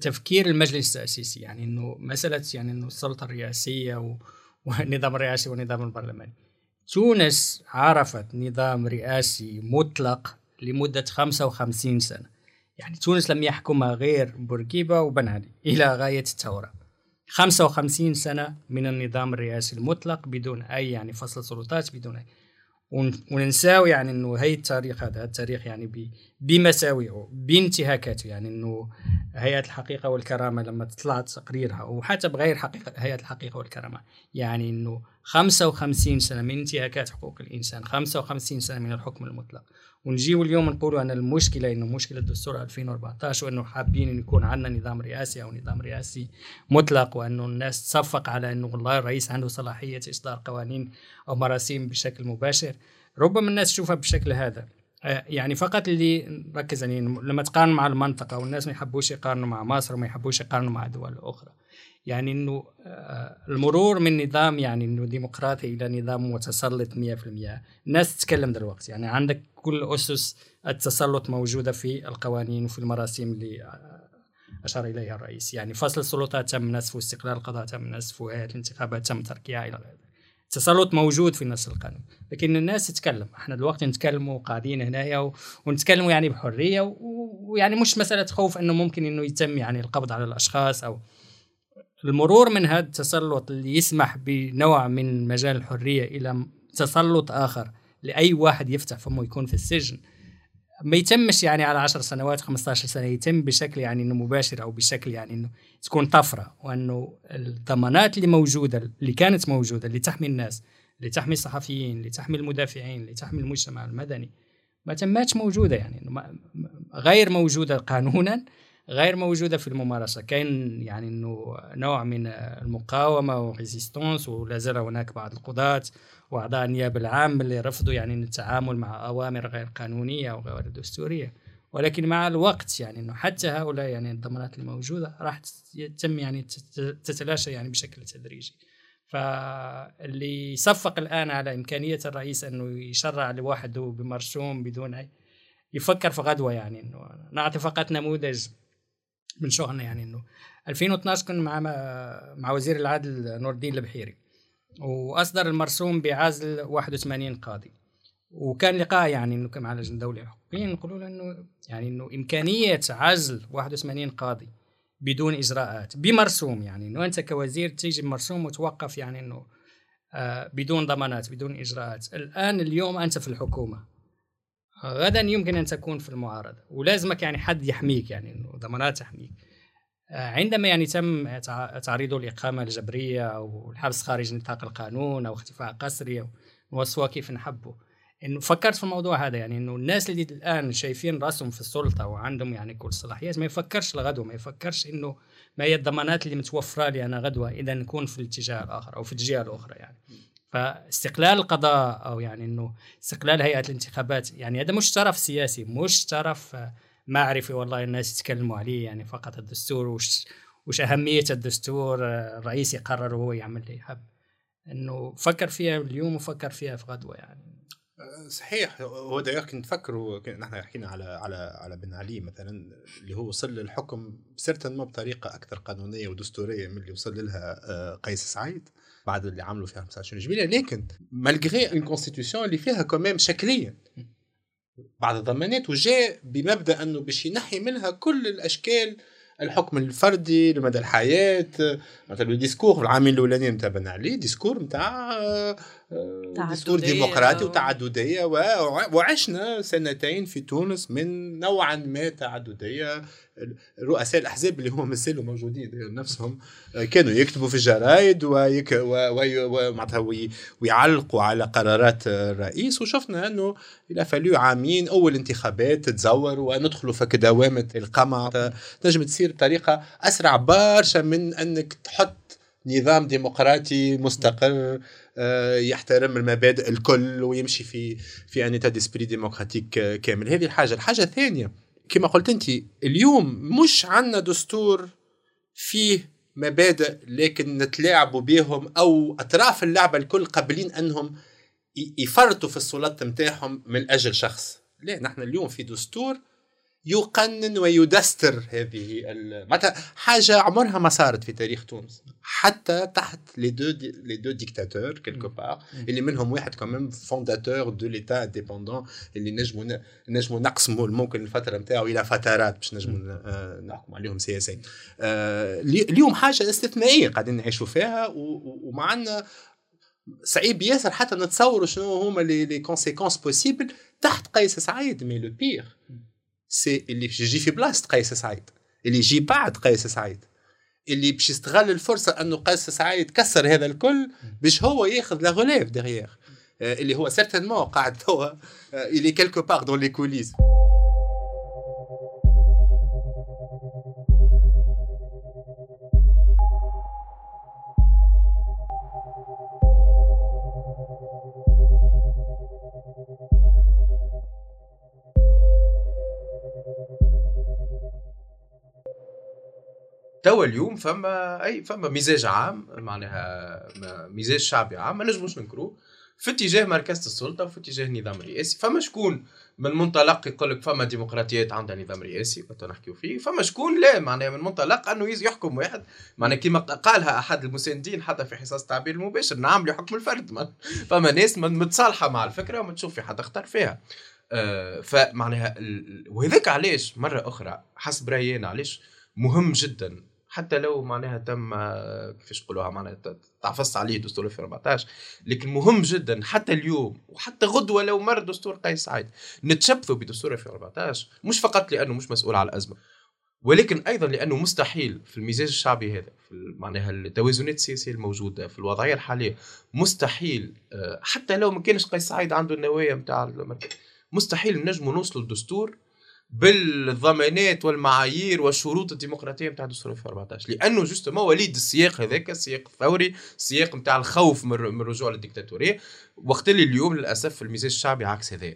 تفكير المجلس التأسيسي يعني إنه مسألة يعني إنه السلطة الرئاسية [laughs] والنظام الرئاسي والنظام البرلماني. تونس عرفت نظام رئاسي مطلق لمدة 55 سنة. يعني تونس لم يحكمها غير بورقيبة وبن علي إلى غاية الثورة. 55 سنة من النظام الرئاسي المطلق بدون أي يعني فصل سلطات بدون أي. وننساو يعني إنه هي التاريخ هذا التاريخ يعني بمساوئه بانتهاكاته. يعني إنه هيئة الحقيقة والكرامة لما طلعت تقريرها وحتى بغير حقيقة هيئة الحقيقة والكرامة. يعني إنه 55 سنة من انتهاكات حقوق الإنسان 55 سنة من الحكم المطلق. ونجيو اليوم نقولوا أن المشكلة إنه مشكلة دستور 2014 وإنه حابين ان يكون عندنا نظام رئاسي أو نظام رئاسي مطلق وأنه الناس تصفق على إنه والله الرئيس عنده صلاحية إصدار قوانين أو مراسيم بشكل مباشر. ربما الناس تشوفها بالشكل هذا. آه، يعني فقط اللي ركز يعني لما تقارن مع المنطقة والناس ما يحبوش يقارنوا مع مصر وما يحبوش يقارنوا مع دول أخرى. يعني إنه آه، المرور من نظام يعني إنه ديمقراطي إلى نظام متسلط 100% الناس تتكلم دلوقتي. يعني عندك كل أسس التسلط موجودة في القوانين وفي المراسيم اللي آه، أشار إليها الرئيس. يعني فصل السلطات تم نسفه استقلال القضاء تم نسفه هيئة الانتخابات تم تركيها إلى غيره. التسلط موجود في نص القانون. لكن الناس تتكلم. إحنا دلوقتي نتكلموا قاعدين هنايا ونتكلموا يعني بحرية ويعني مش مسألة خوف إنه ممكن إنه يتم يعني القبض على الأشخاص أو المرور من هذا التسلط اللي يسمح بنوع من مجال الحرية إلى تسلط آخر لأي واحد يفتح فمه يكون في السجن ما يتمش يعني على 10 سنوات 15 سنة يتم بشكل يعني إنه مباشر أو بشكل يعني إنه تكون طفرة وإنه الضمانات اللي موجودة اللي كانت موجودة اللي تحمي الناس اللي تحمي الصحفيين اللي تحمي المدافعين اللي تحمي المجتمع المدني ما تماتش موجودة يعني غير موجودة قانونا غير موجودة في الممارسة. كاين يعني إنه نوع من المقاومة وريزيستونس ولا زال هناك بعض القضاة وأعضاء النيابة العامة اللي رفضوا يعني التعامل مع أوامر غير قانونية أو غير دستورية. ولكن مع الوقت يعني إنه حتى هؤلاء يعني الضمانات الموجودة راح تتم يعني تتلاشى يعني بشكل تدريجي. فاللي صفق الآن على إمكانية الرئيس إنه يشرع لوحده بمرسوم بدون أي يفكر في غدوة يعني إنه نعطي فقط نموذج من شغلنا يعني إنه 2012 كنا مع مع وزير العدل نور الدين البحيري وأصدر المرسوم بعزل 81 قاضي. وكان لقاء يعني إنه مع لجنة الدوليه الحقوقيه نقولوا له إنه يعني إنه إمكانية عزل 81 قاضي بدون إجراءات بمرسوم يعني إنه أنت كوزير تيجي بمرسوم وتوقف يعني إنه آه بدون ضمانات بدون إجراءات. الآن اليوم أنت في الحكومة. غدا يمكن أن تكون في المعارضة ولازمك يعني حد يحميك يعني ضمانات تحميك. آه، عندما يعني تم تعريضه الإقامة الجبرية أو الحبس خارج نطاق القانون أو اختفاء قسري أو كيف نحبه انه فكرت في الموضوع هذا يعني إنه الناس اللي الآن شايفين رأسهم في السلطة وعندهم يعني كل الصلاحيات ما يفكرش لغدوه ما يفكرش إنه ما هي الضمانات اللي متوفرة لي أنا غدوة إذا نكون في الاتجاه الآخر أو في الجهة الأخرى يعني. فاستقلال القضاء أو يعني إنه استقلال هيئة الانتخابات يعني هذا مش طرف سياسي مش طرف معرفي والله الناس يتكلموا عليه يعني فقط الدستور وش وش أهمية الدستور الرئيس يقرر وهو يعمل اللي يحب. إنه فكر فيها اليوم وفكر فيها في غدوة يعني. صحيح هو داير كنت نفكروا نحن حكينا على على على بن علي مثلا اللي هو وصل للحكم certainement بطريقة أكثر قانونية ودستورية من اللي وصل لها آه، قيس سعيد. بعد اللي عملوا فيها 25 جميلة. لكن malgré une constitution اللي فيها كمان شكليا. بعض الضمانات وجاء بمبدأ إنه باش ينحي منها كل الأشكال الحكم الفردي لمدى الحياة مثلا ال discours في العامين الاولانيين نتاع بن علي discours نتاع دستور ديمقراطي وتعددية وعشنا سنتين في تونس من نوعا ما تعددية. رؤساء الأحزاب اللي هم مثلوا موجودين نفسهم كانوا يكتبوا في الجرايد ويك ومعناتها ويعلقوا على قرارات الرئيس. وشفنا أنه il a fallu عامين أول انتخابات تتزور وندخلوا في دوامه القمع. تنجم تصير بطريقة أسرع برشا من أنك تحط نظام ديمقراطي مستقر آه، يحترم المبادئ الكل ويمشي في في أن ديسبري ديمقراطيك كامل. هذه الحاجة. الحاجة الثانية كما قلت أنت اليوم مش عندنا دستور فيه مبادئ لكن نتلاعبوا بهم أو أطراف اللعبه الكل قابلين أنهم يفرطوا في السلطة نتاعهم من أجل شخص. لا نحن اليوم في دستور يقنن ويدستر هذه معناتها حاجة عمرها ما صارت في تاريخ تونس. حتى تحت les deux les deux dictateurs quelque part اللي منهم واحد كمان fondateur de l'État indépendant اللي نجموا نجموا نقسموا ممكن الفترة نتاعو إلى فترات باش نجموا آه، نحكم عليهم سياسيا آه، اليوم حاجة استثنائية قاعدين نعيشوا فيها ومعنا صعيب ياسر حتى نتصوروا شنو هما les conséquences possibles تحت قيس سعيد. mais le pire c'est اللي باش يجي في بلاصة قيس سعيد. اللي يجي بعد قيس سعيد. اللي باش يستغل الفرصة أنه قيس سعيد كسر هذا الكل باش هو ياخذ la relève derrière اللي هو certainement قاعد توا اللي quelque part dans les coulisses توا اليوم فما أي فما مزاج عام معناها مزاج شعبي عام ما نجموش ننكروه في اتجاه مركزة السلطة وفي اتجاه النظام الرئاسي فما شكون من منطلق يقول لك فما ديمقراطيات عندها نظام رئاسي كنت نحكيو فيه. فما شكون لا معناها من منطلق أنه يحكم واحد. معناها كما قالها أحد المساندين حتى في حصص التعبير المباشر نعم حكم الفرد. فما ناس متصالحة مع الفكرة وما تشوف في حد اختار فيها. آه فمعناها وهذاك علاش مرة أخرى حسب رأيي علاش مهم جدا حتى لو معناها تم كيفاش نقولوها معناها تعفص عليه دستور 2014 لكن مهم جدا حتى اليوم وحتى غدوة لو مر دستور قيس سعيد نتشبثوا بدستور 2014 مش فقط لأنه مش مسؤول على الأزمة ولكن أيضا لأنه مستحيل في المزاج الشعبي هذا في معناها التوازنات السياسية الموجودة في الوضعية الحالية مستحيل آه، حتى لو ما كانش قيس سعيد عنده النوايا نتاع مستحيل نجموا نوصلوا لدستور بالضمانات والمعايير والشروط الديمقراطية نتاع دستور 2014 لأنه جوستومون وليد السياق هذاك السياق الثوري السياق نتاع الخوف من الرجوع للديكتاتورية. وقت اللي اليوم للأسف المزاج الشعبي عكس هذا.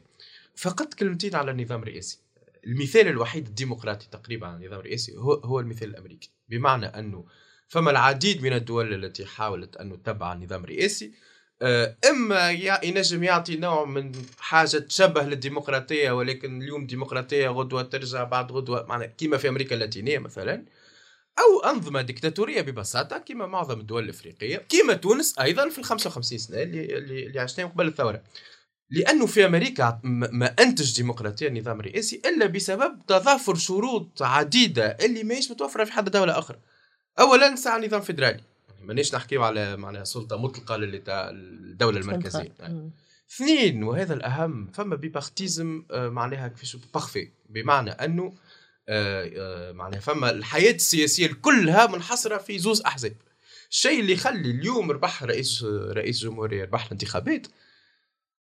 فقط كلمتين على النظام الرئاسي. المثال الوحيد الديمقراطي تقريبا على النظام الرئاسي هو هو المثال الأمريكي. بمعنى أنه فما العديد من الدول التي حاولت أن تتبع النظام الرئاسي إما ينجم يعطي نوع من حاجة تشبه للديمقراطية ولكن اليوم ديمقراطيه غدوة ترجع بعد غدوة معنا كيما في أمريكا اللاتينية مثلا أو أنظمة ديكتاتورية ببساطة كيما معظم الدول الأفريقية كيما تونس أيضا في ال 55 سنة اللي اللي عشناهم قبل الثورة. لأنه في أمريكا ما أنتج ديمقراطية النظام الرئاسي إلا بسبب تضافر شروط عديدة اللي ماهيش متوفرة في حد دولة أخرى. اولا ساعة نظام فيدرالي مانيش نحكيو على معناها سلطة مطلقة للدوله المركزية. يعني. اثنين وهذا الأهم فما bipartisme آه، معناها كيفاش parfait بمعنى أنه آه، آه، معناها فما الحياة السياسية كلها منحصرة في زوز أحزاب. الشيء اللي يخلي اليوم ربح رئيس رئيس جمهورية ربح الانتخابات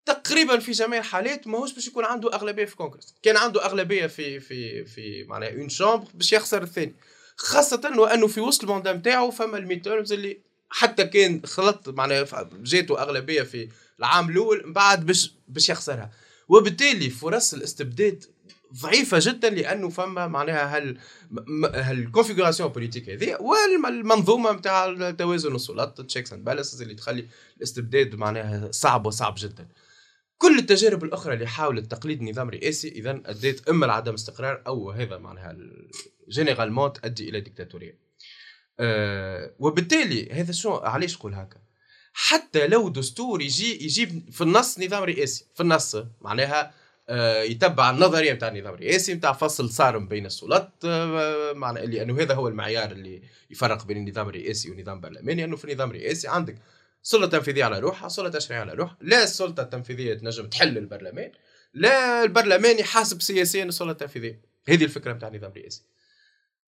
تقريبا في جميع الحالات ماهوش باش يكون عنده أغلبية في كونغرس كان عنده أغلبية في في في معناها une chambre باش يخسر الثاني. خاصة وانه في وسط ال mandat نتاعو فما ال midterms اللي حتى كان خلط معناها جاته أغلبية في العام الأول من بعد باش باش يخسرها. وبالتالي فرص الاستبداد ضعيفة جدا لأنه فما معناها هال هال configuration politique هذه والمنظومة نتاع توازن السلطات checks and balances اللي تخلي الاستبداد معناها صعب وصعب جدا. كل التجارب الأخرى اللي حاولت تقليد نظام رئاسي اذا ادت اما لعدم استقرار أو هذا معناها جينيرالمون تؤدي إلى ديكتاتورية. أه وبالتالي هذا شو علاش نقول هكا؟ حتى لو دستور يجي يجيب في النص نظام رئاسي في النص معناها آه، يتبع النظرية نتاع النظام الرئاسي نتاع فصل صارم بين السلطات آه، معنى لأنه هذا هو المعيار اللي يفرق بين النظام الرئاسي والنظام البرلماني انه في النظام الرئاسي عندك سلطة تنفيذية على روحها سلطة تشريعيه على روحها لا السلطة التنفيذية تنجم تحل البرلمان لا البرلمان يحاسب سياسيا السلطة التنفيذية. هذه الفكرة نتاع النظام الرئاسي.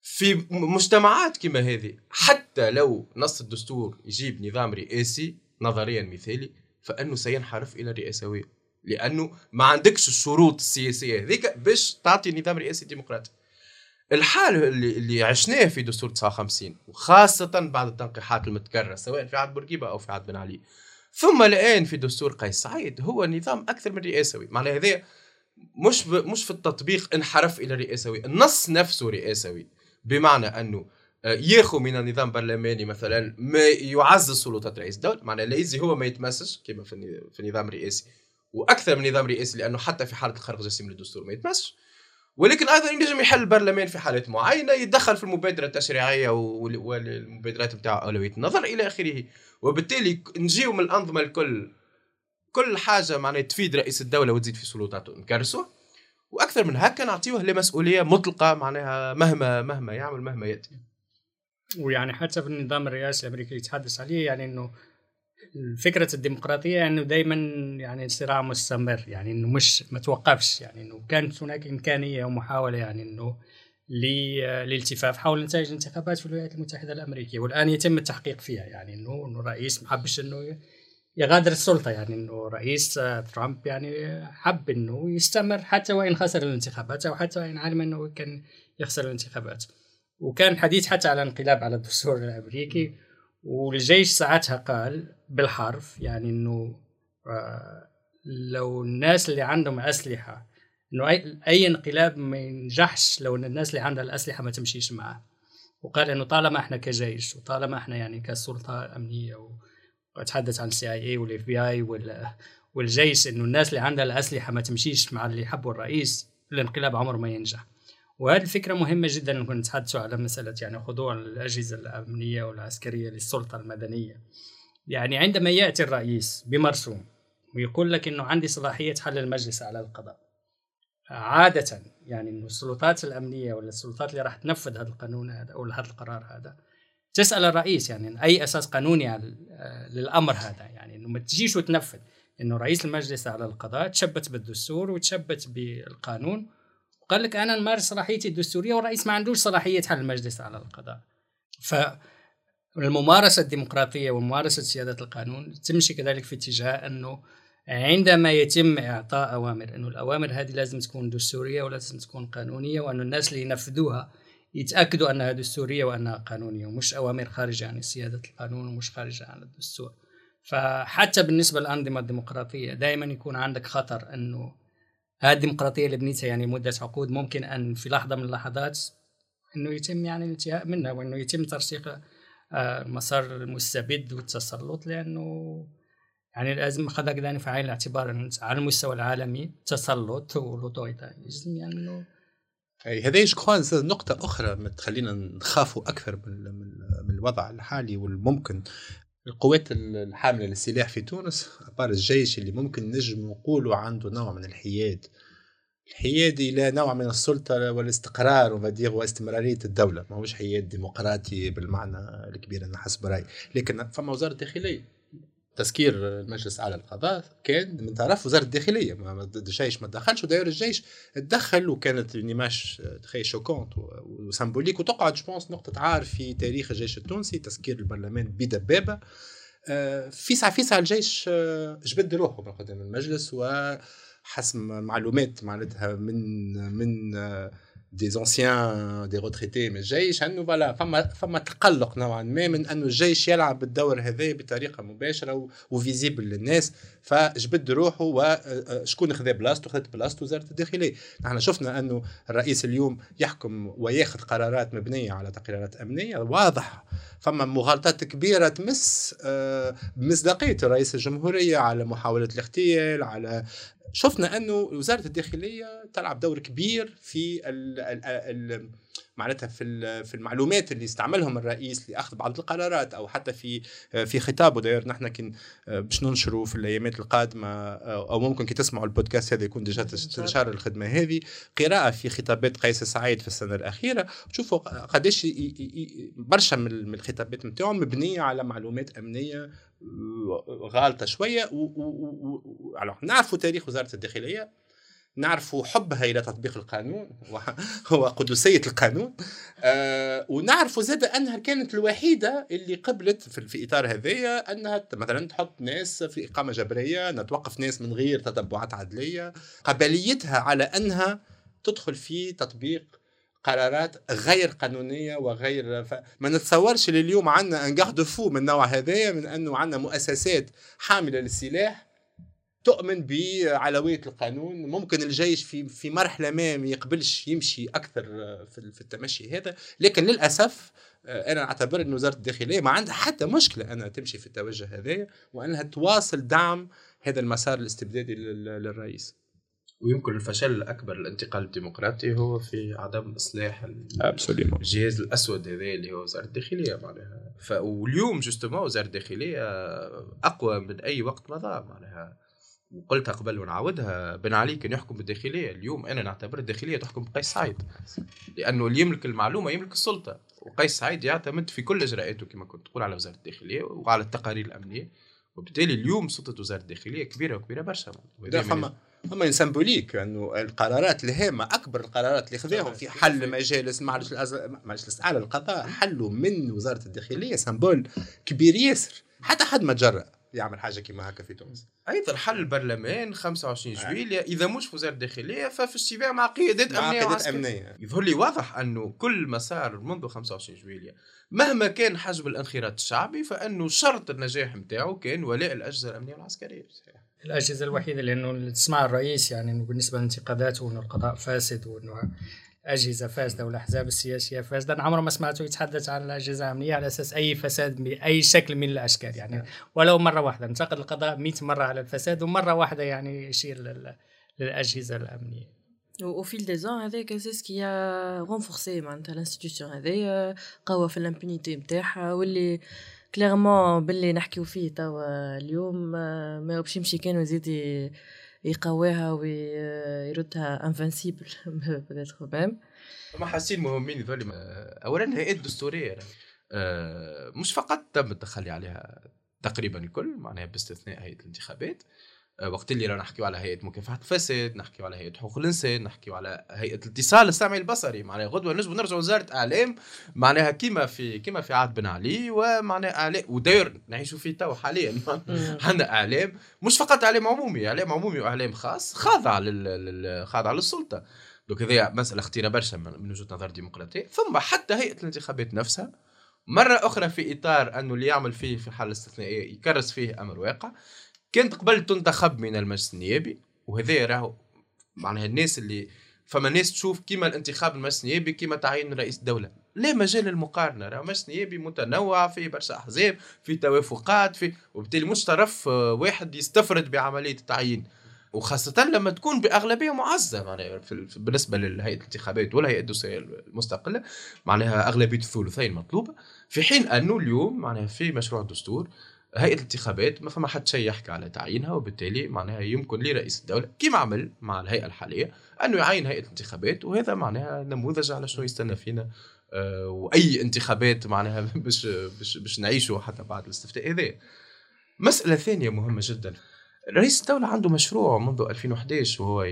في مجتمعات كما هذه. حتى لو نص الدستور يجيب نظام رئاسي نظريا مثالي فأنه سينحرف إلى الرئاسوية. لأنه ما عندكش الشروط السياسية هذيك باش تعطي نظام رئاسي ديمقراطي. الحال اللي, اللي عشناه في دستور 59 وخاصة بعد التنقيحات المتكررة سواء في عهد بورقيبة أو في عهد بن علي. ثم الآن في دستور قيس سعيد هو نظام أكثر من رئاسوي. معناه هذا مش مش في التطبيق انحرف إلى رئاسوي. النص نفسه رئاسوي. بمعنى أنه آه، ياخذ من النظام البرلماني مثلا ما يعزز سلطات رئيس الدولة معناه لا هو ما يتمسش كما في النظام الرئاسي وأكثر من نظام رئاسي لأنه حتى في حالة الخرق جسيم للدستور ما يتمسش. ولكن أيضا ينجم يحل البرلمان في حالات معينة يتدخل في المبادره التشريعية والمبادرات بتاع أولوية النظر إلى آخره. وبالتالي نجيو من الأنظمة الكل. كل حاجة معناها تفيد رئيس الدولة وتزيد في سلطاته. نكرسه. وأكثر من هكا نعطيوه لمسؤولية مطلقة معناها مهما مهما يعمل مهما يأتي. ويعني حتى في النظام الرئاسي الأمريكي يتحدث عليه يعني إنه فكره الديمقراطية إنه دائما يعني صراع مستمر يعني إنه مش ما توقفش يعني إنه كانت هناك إمكانية ومحاولة يعني إنه للالتفاف حول نتائج الانتخابات في الولايات المتحدة الأمريكية والآن يتم التحقيق فيها يعني إنه الرئيس ما حبش إنه يغادر السلطة يعني إنه رئيس ترامب يعني حب إنه يستمر حتى وإن خسر الانتخابات أو حتى وإن علم إنه كان يخسر الانتخابات. وكان حديث حتى على انقلاب على الدستور الأمريكي والجيش ساعتها قال بالحرف يعني إنه آه، لو الناس اللي عندهم أسلحة إنه أي أي انقلاب ما ينجحش لو ان الناس اللي عندها الأسلحة ما تمشيش معاه وقال إنه طالما إحنا كجيش وطالما إحنا يعني كسلطة أمنية وأتحدث عن ال CIA وال FBI والجيش إنه الناس اللي عندها الأسلحة ما تمشيش مع اللي يحبوا الرئيس الانقلاب عمره ما ينجح. وهذه الفكرة مهمة جدا نكون نتحدثوا على مسألة يعني خضوع الأجهزة الأمنية والعسكرية للسلطة المدنية. يعني عندما يأتي الرئيس بمرسوم ويقول لك أنه عندي صلاحية حل المجلس على القضاء عادة يعني السلطات الأمنية ولا السلطات اللي راح تنفذ هذا القانون هذا أو هذا القرار هذا تسأل الرئيس يعني أي أساس قانوني للأمر هذا يعني أنه ما تجيش وتنفذ. أنه رئيس المجلس على القضاء تشبت بالدستور وتشبت بالقانون قال لك أنا نمارس صلاحيتي الدستورية والرئيس ما عندوش صلاحية حل المجلس على القضاء. ف الممارسة الديمقراطية وممارسة سيادة القانون تمشي كذلك في اتجاه أنه عندما يتم إعطاء أوامر أنه الأوامر هذه لازم تكون دستورية ولازم تكون قانونية وأن الناس اللي ينفذوها يتأكدوا أنها دستورية وأنها قانونية ومش أوامر خارجة عن سيادة القانون ومش خارجة عن الدستور. فحتى بالنسبة للأنظمة الديمقراطية دائما يكون عندك خطر أنه هذه الديمقراطية اللي بنيتها يعني مدة عقود ممكن أن في لحظة من اللحظات إنه يتم يعني الانتهاء منها وإنه يتم ترسيخ آه، المستبد والتسلط لأنه يعني لازم اخذها كذا في عين الاعتبار على المستوى العالمي التسلط والاوتوريتاريزم يعني انه هذا جو نقطة أخرى تخلينا نخافوا أكثر من الوضع الحالي والممكن. القوات الحاملة للسلاح في تونس أبار الجيش اللي ممكن نجم نقولوا عنده نوع من الحياد. الحياد إلى نوع من السلطة والاستقرار ومدير واستمرارية الدولة. ما هوش حياد ديمقراطي بالمعنى الكبير أنا حسب رأيي. لكن فما وزارة الداخلية تسكير المجلس على القضاء كان من طرف وزارة الداخلية. ما الجيش ما تدخلش وداير الجيش تدخل وكانت une image très choquante و symbolique وتقعد je pense نقطة عار في تاريخ الجيش التونسي تسكير البرلمان بدبابه آه، في ساعه في ساعة الجيش آه، جبد روحه من قدام المجلس وحسب معلومات معناتها من من آه، des anciens des retraités من الجيش انه voilà فما فما تقلق نوعا ما من أنه الجيش يلعب الدور هذا بطريقة مباشرة و visible للناس. فجبد روحه وشكون خذا بلاصته خذت بلاصته وزارة الداخلية. نحن شفنا أنه الرئيس اليوم يحكم وياخذ قرارات مبنية على تقريرات أمنية واضح فما مغالطات كبيرة تمس مصداقية رئيس الجمهورية على محاولة الاغتيال على شفنا أنه وزارة الداخلية تلعب دور كبير في ال معناتها في في المعلومات اللي استعملهم الرئيس لاخذ بعض القرارات أو حتى في في خطابه داير نحن كن باش ننشره في الايامات القادمه أو ممكن كي تسمعوا البودكاست هذا يكون déjà تنشر الخدمه هذه قراءه في خطابات قيس سعيد في السنة الاخيره تشوفوا قداش برشا من الخطابات نتاعهم مبنيه على معلومات امنيه غالطه شوية. نعرفوا تاريخ وزاره الداخليه نعرفوا حبها إلى تطبيق القانون وقدسيه [laughs] القانون. آه ونعرفوا زاد أنها كانت الوحيدة اللي قبلت في, في إطار هذايا أنها مثلا تحط ناس في إقامة جبرية نتوقف ناس من غير تتبعات عدلية. قبليتها على أنها تدخل في تطبيق قرارات غير قانونية وغير ف... ما نتصورش اليوم عندنا أن فو من النوع هذايا من أنه عندنا مؤسسات حاملة للسلاح تؤمن بعلوية القانون ممكن الجيش في في مرحلة ما ما يقبلش يمشي أكثر في التمشي هذا. لكن للأسف أنا أعتبر أن وزارة الداخلية ما عندها حتى مشكلة أنها تمشي في التوجه هذا وأنها تواصل دعم هذا المسار الاستبدادي للرئيس. ويمكن الفشل الأكبر للانتقال الديمقراطي هو في عدم إصلاح الجهاز الأسود هذا اللي هو وزارة الداخلية معناها. واليوم جوستومون وزارة الداخلية أقوى من أي وقت مضى معناها. وقلتها قبل ونعاودها بن علي كان يحكم بالداخلية. اليوم أنا نعتبر الداخلية تحكم بقيس سعيد. لأنه اللي يملك المعلومة يملك السلطة. وقيس سعيد يعتمد في كل إجراءاته كما كنت تقول على وزارة الداخلية وعلى التقارير الأمنية. وبالتالي اليوم سلطة وزارة الداخلية كبيرة وكبيرة برشا. فما فما سمبوليك أنه القرارات الهامة أكبر القرارات اللي خذاهم في حل مجالس مجلس مجلس الاعلى للقضاء حلوا من وزارة الداخلية سمبول كبير ياسر. حتى حد ما تجرأ. يعمل حاجة كيما هكا في تونس. أيضا حل البرلمان 25 جويلية إذا مش في وزارة الداخلية ففي اجتماع مع قيادات أمنية قيادات أمنية. يظهر لي واضح أنه كل مسار منذ 25 جويلية مهما كان حجم الانخراط الشعبي فإنه شرط النجاح نتاعو كان ولاء الأجهزة الأمنية والعسكرية. الأجهزة الوحيدة لأنه تسمع الرئيس يعني بالنسبة لانتقاداته إنه القضاء فاسد وإنه اجهزه فاسدة والأحزاب السياسية فاسدة. أنا عمري ما سمعته يتحدث عن الأجهزة الأمنية على أساس أي فساد باي شكل من الأشكال يعني. نعم. ولو مرة واحدة انتقد القضاء 100 مرة على الفساد ومرة واحدة يعني يشير للأجهزة الأمنية. au fil des ans هذاك c'est ce qui a renforcé معناتها l'institution قوى في ال impunité نتاعها واللي clairement باللي نحكيو فيه توا اليوم ما باش يمشي كان ويزيد يقواها ويردها invincible peut-être ميم هما حاجتين مهمين ذولي اولا الهيئات الدستوريه مش فقط تم التخلي عليها تقريبا الكل معناها باستثناء هيئة الانتخابات. آه، وقت اللي رانا نحكيو على هيئة مكافحه الفساد نحكيو على هيئة حقوق الإنسان نحكيو على هيئة الاتصال السمعي البصري. معناها غدوة نجم نرجعوا وزاره اعلام معناها كيما في كيما في عهد بن علي ومعناها إعلام. وداير نعيشوا فيه تو حاليا. [laughs] عندنا إعلام. مش فقط إعلام عمومي إعلام عمومي وإعلام خاص خاضع لل خاضع للسلطة. دوك هذه مسألة خطيرة برشا من وجهة نظر ديمقراطية. ثم حتى هيئة الانتخابات نفسها مرة أخرى في إطار أنه اللي يعمل فيه في حالة استثنائية يكرس فيه أمر واقع. كانت قبل تنتخب من المجلس النيابي وهذا راهو معناها الناس اللي فما ناس تشوف كيما الانتخاب المجلس النيابي كيما تعيين رئيس الدولة لا مجال المقارنه راه المجلس النيابي متنوع في برشا أحزاب في توافقات في وبالتالي مش طرف واحد يستفرد بعملية التعيين. وخاصة لما تكون بأغلبية معزة معناها بالنسبة لهيئة الانتخابات ولا هيئة الدستورية المستقلة معناها أغلبية الثلثين مطلوبة. في حين أنه اليوم معناها في مشروع الدستور هيئة الانتخابات ما فما حد شيء يحكي على تعيينها وبالتالي معناها يمكن لرئيس الدولة كما عمل مع الهيئة الحالية انه يعين هيئة الانتخابات وهذا معناها نموذج على شنو يستنى فينا آه وأي انتخابات معناها [laughs] باش باش باش نعيشوا حتى بعد الاستفتاء هذا. مسألة ثانية مهمة جدا. رئيس الدولة عنده مشروع منذ 2011 وهو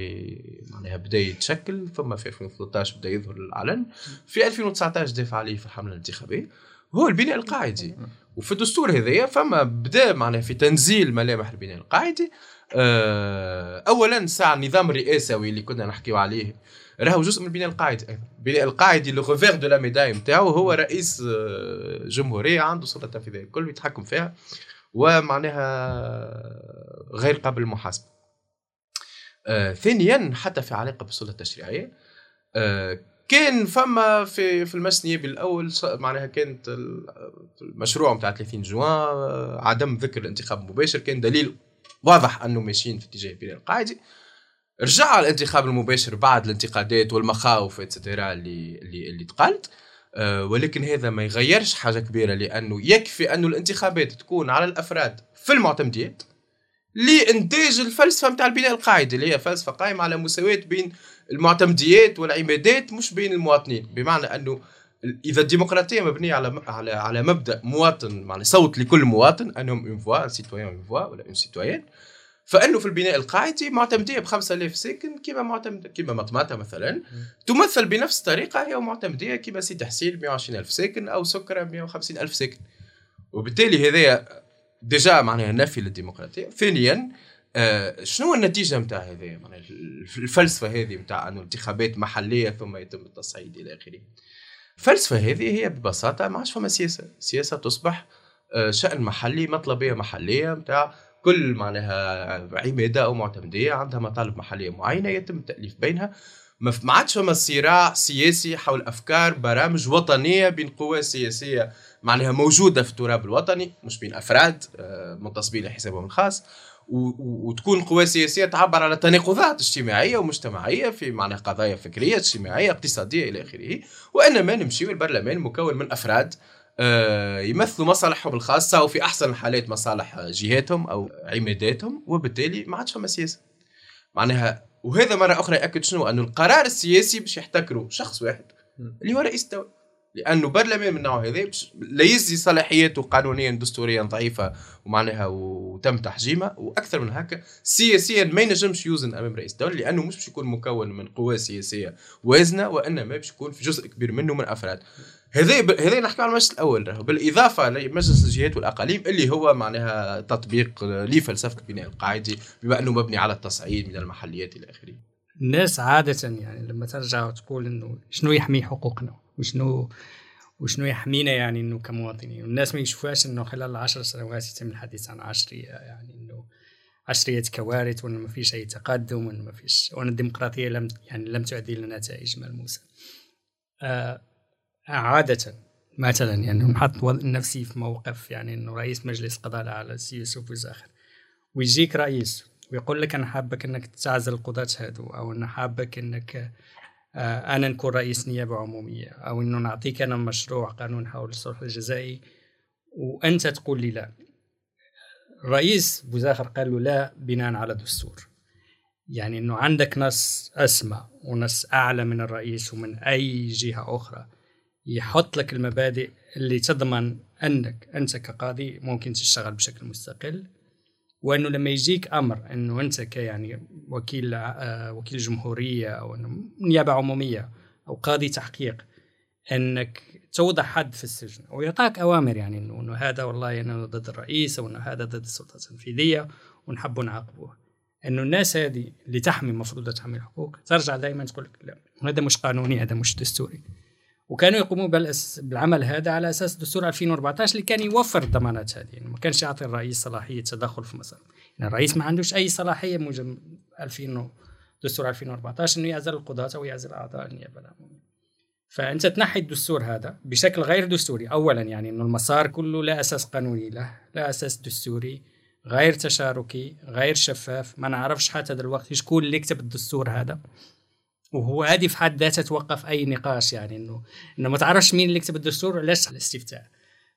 معناها بدأ يتشكل ثم في 2013 بدأ يظهر للعلن في 2019 دافع عليه في الحملة الانتخابية. هو البناء القاعدي. وفي الدستور هذايا فما بدا معناها في تنزيل ملامح البناء القاعدي آه، اولا ساعة النظام الرئاسوي اللي كنا نحكيو عليه راهو جزء من البناء القاعدي. البناء القاعدي le revers de la médaille نتاعو هو رئيس آه، جمهورية عنده سلطة تنفيذية الكل يتحكم فيها ومعناها غير قابل للمحاسبة. آه ثانيا حتى في علاقة بالسلطة التشريعية كان فما في في المجلس النيابي الأول معناها كانت المشروع نتاع 30 جوان آه، عدم ذكر الانتخاب المباشر كان دليل واضح أنه ماشيين في اتجاه البناء القاعدي رجع الانتخاب المباشر بعد الانتقادات والمخاوف et cetera اللي اللي اللي تقالت أه ولكن هذا ما يغيرش حاجة كبيرة لأنه يكفي أنه الانتخابات تكون على الأفراد في المعتمديات لإنتاج الفلسفة نتاع البناء القاعدي اللي هي فلسفة قائمة على مساواة بين المعتمديات والعمادات مش بين المواطنين. بمعنى أنه إذا الديمقراطية مبنية على على على مبدأ مواطن معنى صوت لكل مواطن أنهم une voix citoyen une voix ولا un citoyen فأنه في البناء القاعدي معتمدية ب 5000 ساكن كما معتمد كما مطماطه مثلا. تمثل بنفس الطريقة هي معتمدية كما سيدي حسين 120000 ساكن أو سكرة 150000 ساكن وبالتالي هذايا ديجا معناها نفي للديمقراطية. ثانيا آه شنو النتيجة نتاع معناها الفلسفة هذه نتاع أنه انتخابات محلية ثم يتم التصعيد إلى آخره. الفلسفة هذه هي ببساطة ما عادش فما سياسة. السياسة تصبح آه شأن محلي مطلبية محلية نتاع كل معناها عماده أو معتمدية عندها مطالب محلية معينة يتم التأليف بينها. ما عادش فما صراع سياسي حول أفكار برامج وطنية بين قوى سياسية معناها موجودة في التراب الوطني مش بين أفراد آه، منتصبين لحسابهم الخاص. وتكون قوى سياسية تعبر على تناقضات اجتماعية ومجتمعية في معناها قضايا فكرية اجتماعية اقتصادية إلى آخره. وإنما نمشي البرلمان مكون من أفراد آه، يمثلوا مصالحهم الخاصة وفي أحسن الحالات مصالح جهاتهم أو عماداتهم وبالتالي ما عادش فما سياسة. معناها وهذا مرة أخرى يأكد شنو؟ انه القرار السياسي باش يحتكروا شخص واحد اللي هو رئيس الدولة. لأنه برلمان من النوع هذا لا يزي صلاحياته قانونيا دستوريا ضعيفة ومعناها وتم تحجيمه وأكثر من هكا سياسيا ما ينجمش يوزن أمام رئيس الدولة لأنه مش باش يكون مكون من قوى سياسية وازنة وإنما باش يكون في جزء كبير منه من أفراد. هذا هذا نحكي على المجلس الأول بالإضافة لمجلس الجهات والأقاليم اللي هو معناها تطبيق لفلسفه البناء القاعدي بما أنه مبني على التصعيد من المحليات إلى آخره. الناس عادة يعني لما ترجع وتقول إنه شنو يحمي حقوقنا؟ وشنو وشنو يحمينا يعني إنه كمواطنين والناس ما يشوفوهاش إنه خلال العشر سنوات يتم الحديث عن عشرية يعني إنه عشرية كوارث وإنه ما فيش أي تقدم وإنه ما فيش وإن الديمقراطية لم يعني لم تؤدي لنتائج ملموسة. آه عادة مثلا يعني نحط نفسي في موقف يعني إنه رئيس مجلس قضاء الأعلى السي يوسف وزاخر ويجيك رئيس ويقول لك أنا حابك إنك تعزل القضاة هادو أو أنا حابك إنك أنا نكون رئيس نيابة عمومية أو إنه نعطيك أنا مشروع قانون حول الصلح الجزائي وأنت تقول لي لا. الرئيس بوزاخر قال له لا بناء على دستور. يعني إنه عندك نص أسمى ونص أعلى من الرئيس ومن أي جهة أخرى يحط لك المبادئ اللي تضمن أنك أنت كقاضي ممكن تشتغل بشكل مستقل. وأنه لما يجيك أمر إنه أنت كيعني وكيل آه وكيل جمهورية أو نيابة عمومية أو قاضي تحقيق إنك توضع حد في السجن ويعطاك أوامر يعني إنه هذا والله انه ضد الرئيس أو إنه هذا ضد السلطة التنفيذية ونحب نعاقبه إنه الناس هذه اللي تحمي المفروض تحمي الحقوق ترجع دائما تقول لك لا هذا مش قانوني هذا مش دستوري. وكانوا يقومون بالعمل هذا على أساس دستور 2014 اللي كان يوفر الضمانات هذه. يعني ما كانش يعطي الرئيس صلاحية تدخل في مسار يعني الرئيس ما عندوش أي صلاحية موجب 2000 دستور 2014 إنه يعزل القضاة أو يعزل أعضاء النيابة العموميه فأنت تنحي الدستور هذا بشكل غير دستوري. اولا يعني إنه المسار كله لا أساس قانوني له لا أساس دستوري غير تشاركي غير شفاف. ما نعرفش حتى دلوقتي شكون اللي كتب الدستور هذا. وهو هذه في حد ذاتها توقف أي نقاش يعني إنه إنه ما تعرفش مين اللي يكتب الدستور علاش الاستفتاء.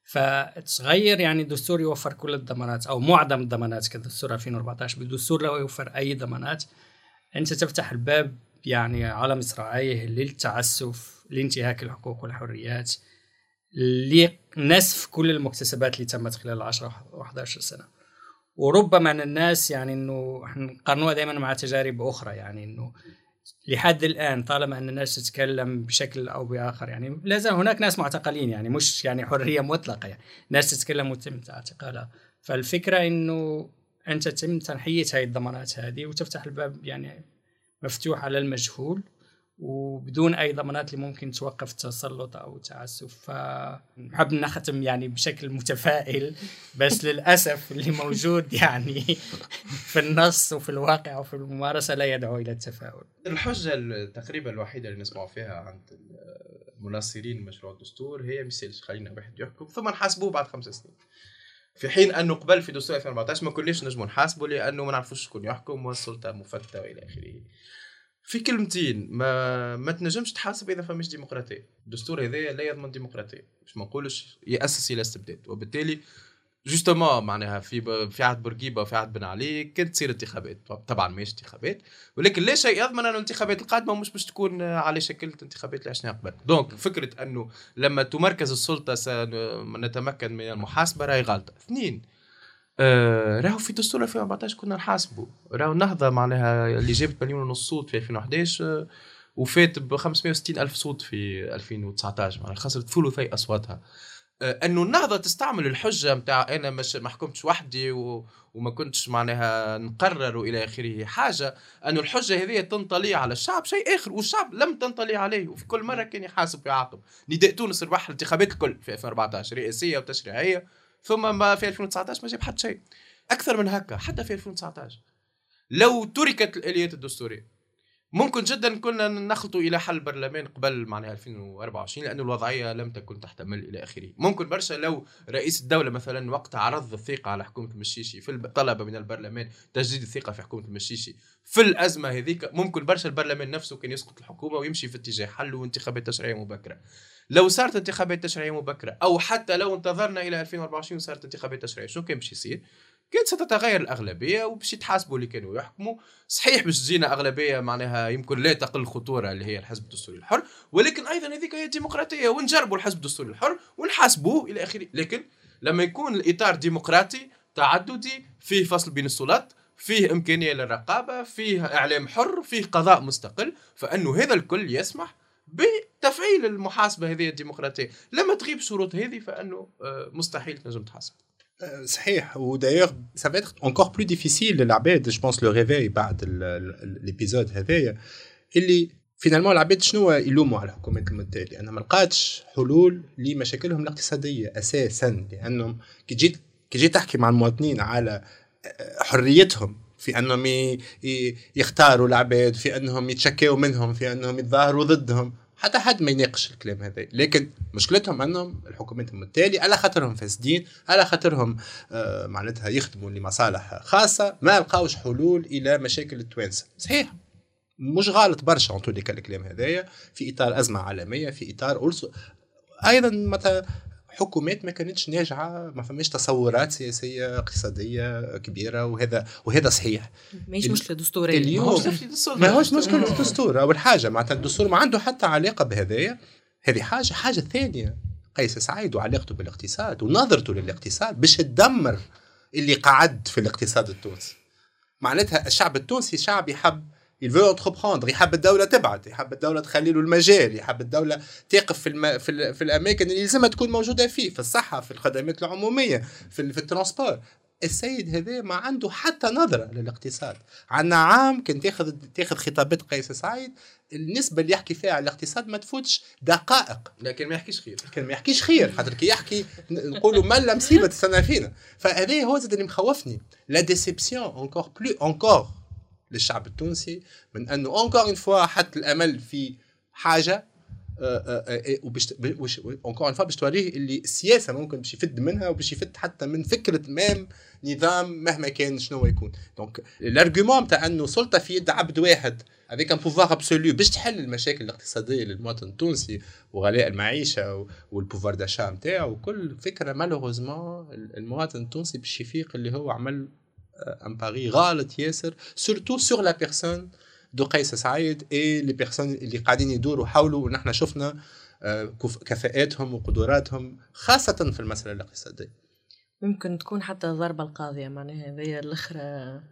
فتغير يعني الدستور يوفر كل الضمانات أو معظم الضمانات كدستور 2014 بالدستور لا يوفر أي ضمانات. أنت تفتح الباب يعني على مصراعيه للتعسف لانتهاك الحقوق والحريات لنسف كل المكتسبات اللي تمت خلال 10 و 11 سنة. وربما الناس يعني إنه نقارنوها دائما مع تجارب أخرى يعني إنه لحد الآن طالما أن الناس تتكلم بشكل أو بآخر يعني لا زال هناك ناس معتقلين يعني مش يعني حرية مطلقة يعني ناس تتكلم وتم اعتقالها فالفكرة إنه أنت تم تنحية هاي الضمانات هذه وتفتح الباب يعني مفتوح على المجهول. وبدون أي ضمانات اللي ممكن توقف تسلط أو تعسف فنحب نختم يعني بشكل متفائل بس للأسف اللي موجود يعني في النص وفي الواقع وفي الممارسة لا يدعو إلى التفاؤل. الحجه تقريبا الوحيدة اللي نسمعوا فيها عند مناصرين مشروع الدستور هي مثال خلينا واحد يحكم ثم نحاسبوه بعد خمس سنين. في حين انه قبل في دستور 2014 ما كناش نجموا نحاسبه لأنه ما نعرفوش شكون يحكم والسلطة مفتته والى آخره. في كلمتين ما ما تنجمش تحاسب إذا فماش ديمقراطيه الدستور هذايا لا يضمن ديمقراطيه باش ما نقولش يأسس إلى استبداد. وبالتالي justement معناها في في عهد بورقيبة وفي عهد بن علي كانت تصير انتخابات. طبعا ماهيش انتخابات. ولكن لا شيء يضمن أن الانتخابات القادمة مش باش تكون على شكل الانتخابات اللي عشناها قبل. donc فكرة أنه لما تمركز السلطة سنتمكن من المحاسبة راهي غلطة. اثنين آه راهو في دستور 2014 كنا نحاسبه راهو النهضة معناها اللي جابت مليون ونص صوت في 2011 آه وفات ب 560 ألف صوت في 2019 معناها خسرت ثلثي أصواتها. آه أنه النهضة تستعمل الحجة نتاع أنا مش ما حكمتش وحدي و... وما كنتش معناها نقرر والى آخره حاجة أنه الحجة هذه تنطلي على الشعب شيء آخر والشعب لم تنطلي عليه وفي كل مرة كان يحاسب ويعاقب. نداء تونس ربح الانتخابات الكل في 2014 رئاسية وتشريعية. ثم ما في 2019 ما جاب حتى شيء. أكثر من هكا حتى في 2019 لو تركت الآليات الدستورية ممكن جدا كنا نخلطوا إلى حل برلمان قبل معناها 2024 لأنه الوضعية لم تكن تحتمل إلى آخره. ممكن برشا لو رئيس الدولة مثلا وقتها عرض الثقة على حكومة المشيشي في طلب من البرلمان تجديد الثقة في حكومة المشيشي في الأزمة هذيك ممكن برشا البرلمان نفسه كان يسقط الحكومة ويمشي في اتجاه حل وانتخابات تشريعيه مبكرة. لو صارت انتخابات تشريعية مبكرة أو حتى لو انتظرنا إلى 2024 وصارت انتخابات تشريعية شو كان باش يصير؟ كانت ستتغير الأغلبية وباش يتحاسبوا اللي كانوا يحكموا صحيح باش تجينا أغلبية معناها يمكن لا تقل خطورة اللي هي الحزب الدستوري الحر ولكن أيضا هذيك هي الديمقراطية ونجربوا الحزب الدستوري الحر ونحاسبوه إلى آخره لكن لما يكون الإطار ديمقراطي تعددي فيه فصل بين السلطات فيه إمكانية للرقابة فيه إعلام حر فيه قضاء مستقل فإنه هذا الكل يسمح بتفعيل المحاسبة هذه الديمقراطية. لما تغيب الشروط هذه فإنه مستحيل تنجم تحاسب. صحيح. و d'ailleurs ça être encore plus difficile للعباد je pense le réveil بعد l'épisode هذايا اللي finalement العباد شنو يلوموا على الحكومات المتالية لأنها ما لقاتش حلول لمشاكلهم الاقتصادية أساسا لأنهم كي جيت كي جيت تحكي مع المواطنين على حريتهم في أنهم يختاروا العباد في أنهم يتشكوا منهم في أنهم يتظاهروا ضدهم حتى حد ما يناقش الكلام هذا. لكن مشكلتهم انهم الحكومات المتالي على خاطرهم فاسدين على خاطرهم آه معناتها يخدموا لمصالح خاصة ما لقاوش حلول إلى مشاكل التوانسة. صحيح مش غلط برشا ان الكلام هذايا. في إطار أزمة عالمية في إطار أيضا مثلا حكومات ما كانتش ناجعة ما فماش تصورات سياسية اقتصادية كبيرة وهذا وهذا صحيح. ماهيش مشكلة دستوريه اليوم ما هوش مشكلة الدستور أول حاجة. معناتها الدستور ما عنده حتى علاقة بهذايا. هذه حاجة حاجة ثانية. قيس سعيد وعلاقته بالاقتصاد ونظرته للاقتصاد باش تدمر اللي قعد في الاقتصاد التونسي. معناتها الشعب التونسي شعب يحب il veut entreprendre يحب الدولة تبعد يحب الدولة تخلي له المجال. يحب الدولة تقف في الم... في, ال... في الأماكن اللي لازمها تكون موجودة فيه. في الصحة في الخدمات العمومية في, ال... في ال transport. السيد هذا ما عنده حتى نظرة للاقتصاد. عندنا عام كان تاخذ تاخذ خطابات قيس سعيد. النسبة اللي يحكي فيها على الاقتصاد ما تفوتش. دقائق. لكن ما يحكيش خير. كان ما يحكيش خير. خاطر كي يحكي نقولوا ملا مصيبة تستنى فينا. فهذا هو زاد اللي مخوفني. la déception encore plus encore للشعب التونسي من أنه encore une fois حط الأمل في حاجة encore une fois باش توريه اللي السياسة ممكن باش يفد منها وباش يفد حتى من فكرة même نظام مهما كان شنو يكون. donc ال argument تاع أنه سلطة في يد عبد واحد avec un pouvoir absolu باش تحل المشاكل الاقتصادية للمواطن التونسي وغلاء المعيشة وال pouvoir d'achat نتاعو وكل فكرة malheureusement المواطن التونسي باش يفيق اللي هو عمل un pari غالط ياسر surtout sur la personne de قيس سعيد et les personnes اللي قاعدين يدوروا حوله ونحن شفنا كفاءاتهم وقدراتهم خاصة في المسألة الاقتصادية. يمكن تكون حتى ضربة القاضية معناها هذه الأخرى.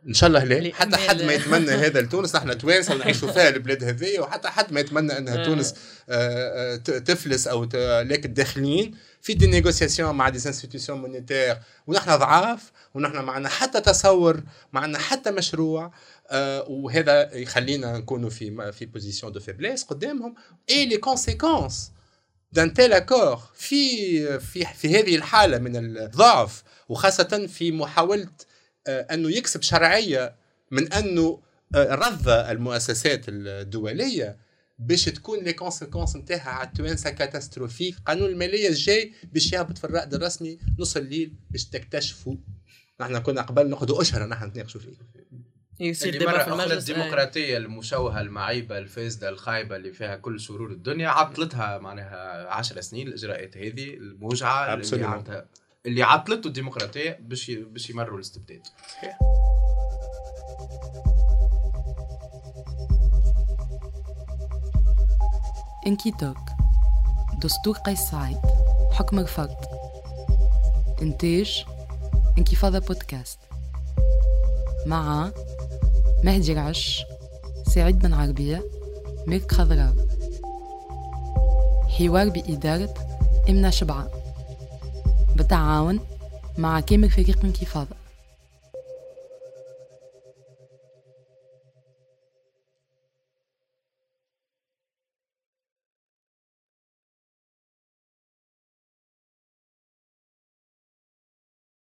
إن شاء الله لا. حتى حد ما يتمنى [laughs] هذا لتونس نحن توانسه ونعيشوا فيها البلاد هذيا وحتى حد ما يتمنى أنها آه. تونس آه، آه، تفلس أو ت- لكن داخلين في des négociations مع des institutions monétaires ونحن ضعاف ونحن ما عندنا حتى تصور ما عندنا حتى مشروع آه، وهذا يخلينا نكونوا في في position de faiblesse قدامهم. et les conséquences d'un tel accord في في في هذه الحالة من الضعف وخاصة في محاولة آه، أنه يكسب شرعية من أنه آه، رضى المؤسسات الدولية باش تكون les conséquences نتاعها على التوانسة catastrophiques. قانون المالية الجاي باش يهبط في الرائد الرسمي نص الليل باش تكتشفوا نحن كنا قبل نقعدوا أشهر نحن نتناقشوا فيه. يصير اللي ديما في أخرى المجلس آه. الديمقراطية المشوهة المعيبة الفاسدة الخايبة اللي فيها كل شرور الدنيا عطلتها معناها عشر سنين الإجراءات هذه الموجعة اللي, عطلته الديمقراطية باش باش يمروا الاستبداد. إنكي توك. دستور قيس سعيد حكم الفرد. إنتاج انكفاضة بودكاست. مع مهدي العش سعيد بن عربية ميرك خضراء. حوار بإدارة إمنا شبعة بالتعاون مع كامل فريق انكفاضة